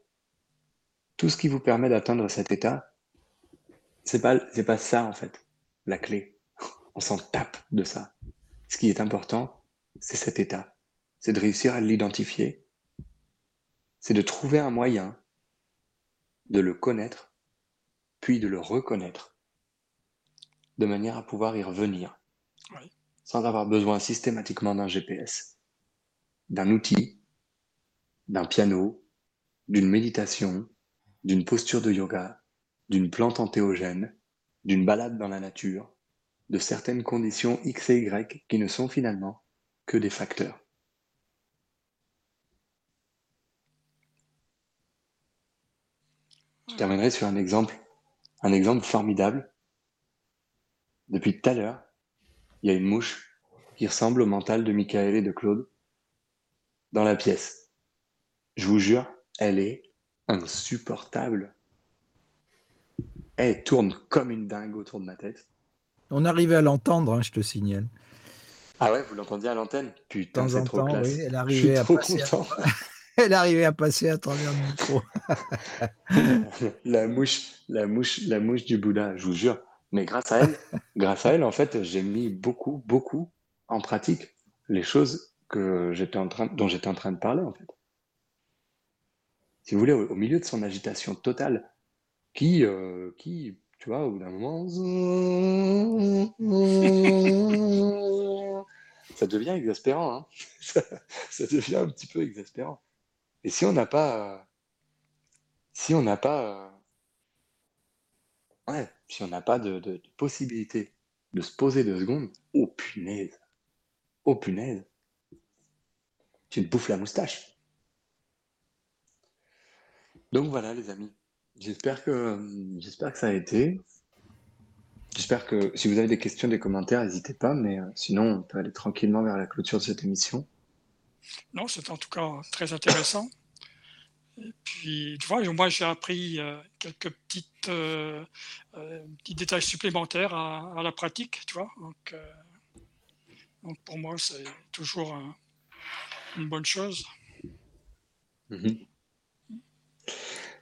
Speaker 5: tout ce qui vous permet d'atteindre cet état, c'est pas, c'est pas ça, en fait, la clé. On s'en tape de ça. Ce qui est important, c'est cet état. C'est de réussir à l'identifier. C'est de trouver un moyen de le connaître, puis de le reconnaître, de manière à pouvoir y revenir, sans avoir besoin systématiquement d'un GPS, d'un outil, d'un piano, d'une méditation, d'une posture de yoga, d'une plante antéogène, d'une balade dans la nature, de certaines conditions X et Y qui ne sont finalement que des facteurs. Je terminerai sur un exemple, un exemple formidable. Depuis tout à l'heure, il y a une mouche qui ressemble au mental de Michael et de Claude dans la pièce. Je vous jure, elle est insupportable. Elle tourne comme une dingue autour de ma tête.
Speaker 3: On arrivait à l'entendre, hein, je te signale.
Speaker 5: Ah ouais, vous l'entendiez à l'antenne Putain, c'est trop classe. Oui,
Speaker 3: elle arrivait à passer À... elle arrivait à passer à travers le micro.
Speaker 5: la mouche, la mouche, la mouche du Bouddha, je vous jure. Mais grâce à elle, grâce à elle, en fait, j'ai mis beaucoup, beaucoup en pratique les choses que j'étais en train, dont j'étais en train de parler, en fait si vous voulez, au, milieu de son agitation totale, qui, euh, qui tu vois, au bout d'un moment, ça devient exaspérant. Hein ça, devient un petit peu exaspérant. Et si on n'a pas, si on n'a pas, ouais, si on n'a pas de, de, possibilité de se poser deux secondes, oh punaise, oh punaise, tu te bouffes la moustache. Donc voilà, les amis. J'espère que, j'espère que ça a été. J'espère que si vous avez des questions, des commentaires, n'hésitez pas. Mais euh, sinon, on peut aller tranquillement vers la clôture de cette émission.
Speaker 7: Non, c'est en tout cas très intéressant. Et puis, tu vois, moi, j'ai appris euh, quelques petites, euh, petits détails supplémentaires à, la pratique, tu vois. Donc, donc pour moi, c'est toujours une bonne chose.
Speaker 5: Mm-hmm.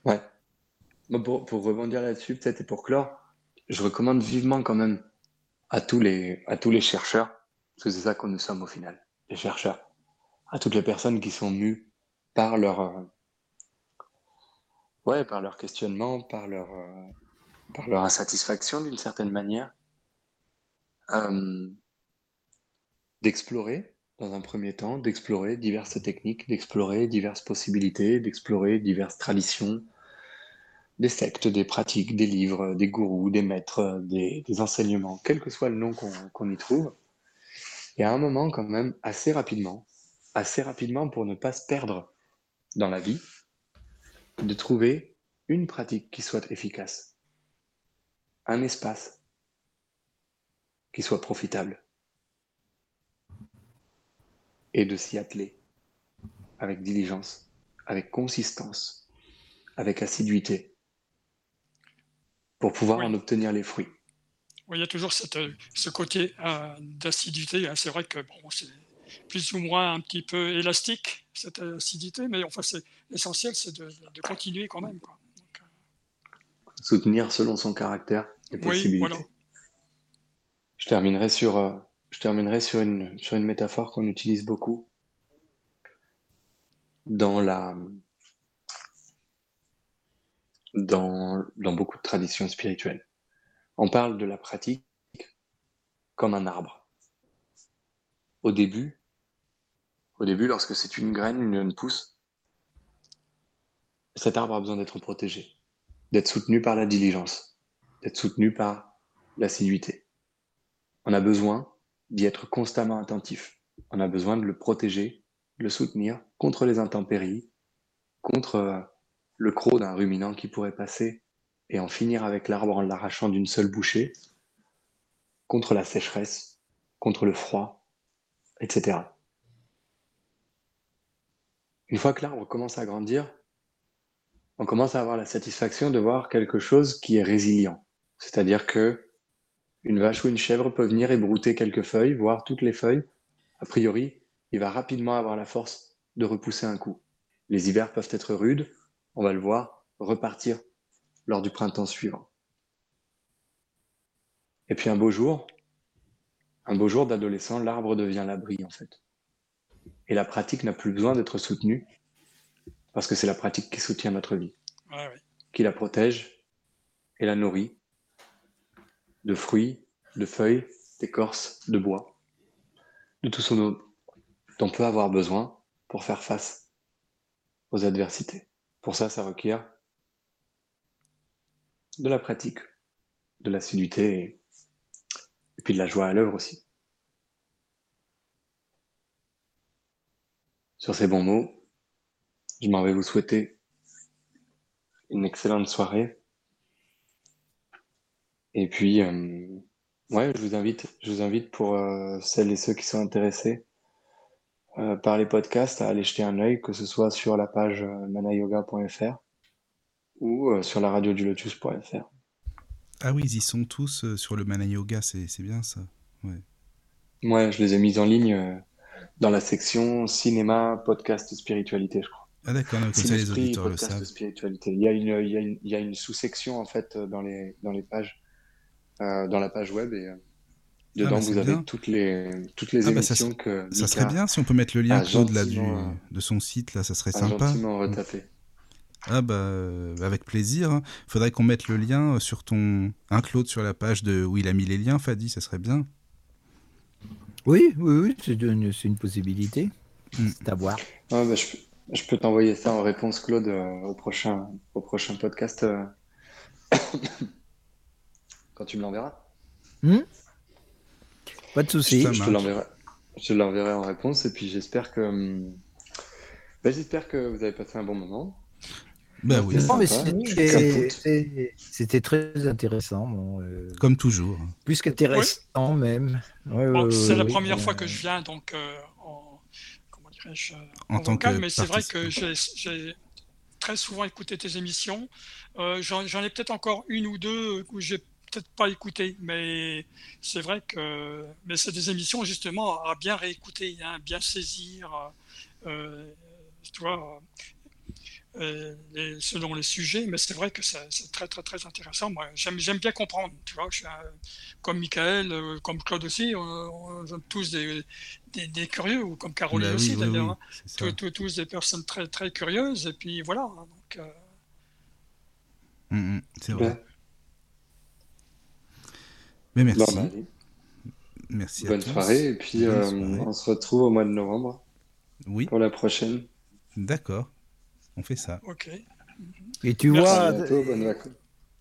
Speaker 5: Ouais. Pour, rebondir là-dessus, peut-être et pour clore, je recommande vivement quand même à tous les, à tous les chercheurs, parce que c'est ça qu'on nous sommes au final, les chercheurs, à toutes les personnes qui sont mues par leur, euh, ouais, par leur questionnement, par leur, euh, par leur insatisfaction d'une certaine manière, euh, d'explorer dans un premier temps, d'explorer diverses techniques, d'explorer diverses possibilités, d'explorer diverses traditions, des sectes, des pratiques, des livres, des gourous, des maîtres, des, enseignements, quel que soit le nom qu'on y trouve. Et à un moment, quand même, assez rapidement, assez rapidement pour ne pas se perdre dans la vie, de trouver une pratique qui soit efficace, un espace qui soit profitable et de s'y atteler avec diligence, avec consistance, avec assiduité, pour pouvoir en obtenir les fruits.
Speaker 7: Oui, il y a toujours cette, ce côté euh, d'acidité. Hein. C'est vrai que bon, c'est plus ou moins un petit peu élastique, cette acidité, mais enfin, l'essentiel, c'est de, de, continuer quand même. Quoi. Donc,
Speaker 5: euh... Soutenir selon son caractère et possibilités. Oui, voilà. Je terminerai sur, euh, je terminerai sur, une, sur une métaphore qu'on utilise beaucoup dans la dans, dans beaucoup de traditions spirituelles. On parle de la pratique comme un arbre. Au début, au début, lorsque c'est une graine, une, une pousse, cet arbre a besoin d'être protégé, d'être soutenu par la diligence, d'être soutenu par l'assiduité. On a besoin d'y être constamment attentif. On a besoin de le protéger, de le soutenir contre les intempéries, contre euh, le croc d'un ruminant qui pourrait passer et en finir avec l'arbre en l'arrachant d'une seule bouchée, contre la sécheresse, contre le froid, etc. Une fois que l'arbre commence à grandir, on commence à avoir la satisfaction de voir quelque chose qui est résilient. C'est-à-dire que une vache ou une chèvre peut venir et brouter quelques feuilles, voire toutes les feuilles. A priori, il va rapidement avoir la force de repousser un coup. Les hivers peuvent être rudes, on va le voir repartir lors du printemps suivant. Et puis un beau jour, un beau jour d'adolescent, l'arbre devient l'abri en fait. Et la pratique n'a plus besoin d'être soutenue parce que c'est la pratique qui soutient notre vie,
Speaker 7: ouais, ouais.
Speaker 5: qui la protège et la nourrit de fruits, de feuilles, d'écorces, de bois, de tout ce dont on peut avoir besoin pour faire face aux adversités. Pour ça, ça requiert de la pratique, de l'assiduité et, puis de la joie à l'œuvre aussi. Sur ces bons mots, je m'en vais vous souhaiter une excellente soirée. Et puis, euh, je vous invite, je vous invite pour euh, celles et ceux qui sont intéressés euh, par les podcasts à aller jeter un œil, que ce soit sur la page euh, manayoga.fr ou euh, sur la radio du lotus.fr.
Speaker 6: Ah oui, ils y sont tous sur le Mana Yoga, c'est bien ça. Ouais.
Speaker 5: ouais, je les ai mis en ligne dans la section cinéma, podcast, spiritualité, je crois.
Speaker 6: Ah d'accord, comme ça les auditeurs le savent.
Speaker 5: Spiritualité. Il y a une, il y a une, sous-section en fait dans les, dans les pages, euh, dans la page web et dedans
Speaker 6: bah,
Speaker 5: vous
Speaker 6: c'est
Speaker 5: avez
Speaker 6: bien.
Speaker 5: toutes les, toutes les
Speaker 6: Ah bah, ça
Speaker 5: émissions que
Speaker 6: Ça
Speaker 5: Mika
Speaker 6: serait bien si on peut mettre le lien, Claude, là, du, de son site, là, ça serait sympa.
Speaker 5: retapé.
Speaker 6: Ah bah euh, avec plaisir. hein. Faudrait qu'on mette le lien euh, sur ton un Claude sur la page de où il a mis les liens, Fadi, ça serait bien.
Speaker 3: Oui, oui, oui, c'est une, c'est une possibilité.
Speaker 6: Mm.
Speaker 3: C'est à voir.
Speaker 5: Ah, bah, je, peux- je peux t'envoyer ça en réponse, Claude, euh, au prochain, au prochain podcast euh, quand tu me l'enverras.
Speaker 3: Pas de souci.
Speaker 5: Je te l'enverrai. En réponse et puis j'espère que hum, bah, j'espère que vous avez passé un bon moment.
Speaker 6: Bah oui,
Speaker 3: c'était- très intéressant. Bon, euh,
Speaker 6: comme toujours.
Speaker 3: plus qu'intéressant même. Ouais,
Speaker 7: Bon,
Speaker 3: ouais,
Speaker 7: c'est la
Speaker 3: oui,
Speaker 7: première fois que je viens, donc euh, en, comment dirais-je,
Speaker 6: En
Speaker 7: en
Speaker 6: tant
Speaker 7: vocal,
Speaker 6: que
Speaker 7: mais c'est vrai que j'ai très souvent écouté tes émissions. Euh, J'en ai peut-être encore une ou deux que j'ai peut-être pas écouté, mais c'est vrai que mais c'est des émissions justement à bien réécouter, hein, bien saisir, euh, tu vois, euh, les- selon les sujets. Mais c'est vrai que c'est c'est très très très intéressant. Moi, j'aime j'aime bien comprendre. Tu vois, je suis un- comme Michael, euh, comme Claude aussi, on, on est tous des, des, des curieux, ou comme Caroline
Speaker 6: Bah oui,
Speaker 7: aussi
Speaker 6: oui,
Speaker 7: d'ailleurs.
Speaker 6: oui,
Speaker 7: hein tous, tous- tous des personnes très très curieuses et puis voilà hein, donc euh,
Speaker 6: Mm, mm, c'est vrai.
Speaker 5: Ouais.
Speaker 6: Mais
Speaker 5: Bon,
Speaker 6: merci.
Speaker 5: bah.
Speaker 6: Merci à
Speaker 5: Bonne
Speaker 6: tous.
Speaker 5: soirée et puis euh,
Speaker 6: soirée.
Speaker 5: on se retrouve au mois de novembre
Speaker 6: Oui,
Speaker 5: pour la prochaine.
Speaker 6: d'accord. On fait ça.
Speaker 7: ok
Speaker 3: Et tu
Speaker 7: Merci.
Speaker 3: Vois,
Speaker 5: bientôt, bonnes vacances.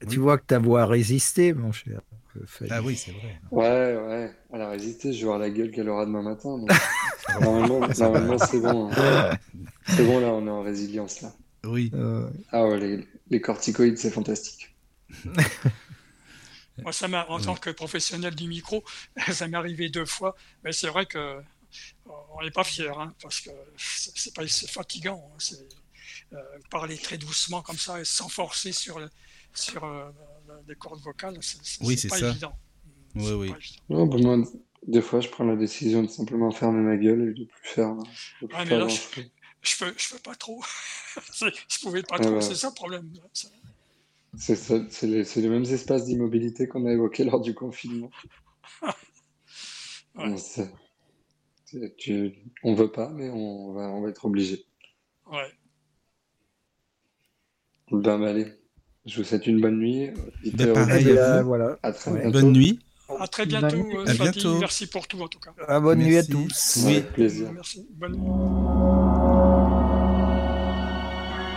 Speaker 3: tu vois que ta voix a résisté, mon cher.
Speaker 6: Ah oui, c'est vrai.
Speaker 5: Ouais, ouais, elle a résisté, je vais voir la gueule qu'elle aura demain matin. donc. normalement, normalement c'est bon. hein. C'est bon, là, on est en résilience. Là.
Speaker 6: Oui.
Speaker 3: Euh,
Speaker 5: Ah ouais, les, les corticoïdes, c'est fantastique.
Speaker 7: moi ça m'a en
Speaker 6: Oui.
Speaker 7: tant que professionnel du micro ça m'est arrivé deux fois mais c'est vrai que euh, on n'est pas fier hein, parce que c'est c'est pas c'est fatigant hein, c'est parler très doucement comme ça et sans forcer sur, sur des cordes vocales,
Speaker 6: c'est
Speaker 7: pas
Speaker 6: ça.
Speaker 7: évident.
Speaker 6: Oui, oui.
Speaker 5: Non, bah, moi, des fois, je prends la décision de simplement fermer ma gueule et de plus faire. De plus
Speaker 7: Ah, mais
Speaker 5: faire
Speaker 7: là,
Speaker 5: grand-chose.
Speaker 7: Je peux, je peux pas trop. C'est- je pouvais pas
Speaker 5: Ouais,
Speaker 7: trop, c'est ça le problème. Ça-
Speaker 5: C'est ça, c'est les, c'est les mêmes espaces d'immobilité qu'on a évoqués lors du confinement.
Speaker 7: Ouais.
Speaker 5: On tu- on veut pas, mais on va, on va être obligé.
Speaker 7: Ouais.
Speaker 5: Ben, bah, allez, je vous souhaite une bonne nuit.
Speaker 6: Ben, pareil. À vous.
Speaker 3: voilà.
Speaker 5: À très
Speaker 3: Ouais.
Speaker 5: bientôt.
Speaker 6: Bonne nuit.
Speaker 7: À très bientôt, euh,
Speaker 6: À bientôt.
Speaker 7: Merci pour tout en tout cas.
Speaker 3: Ah, bonne nuit à tous.
Speaker 6: Oui.
Speaker 5: Avec plaisir.
Speaker 7: Merci. Bonne nuit.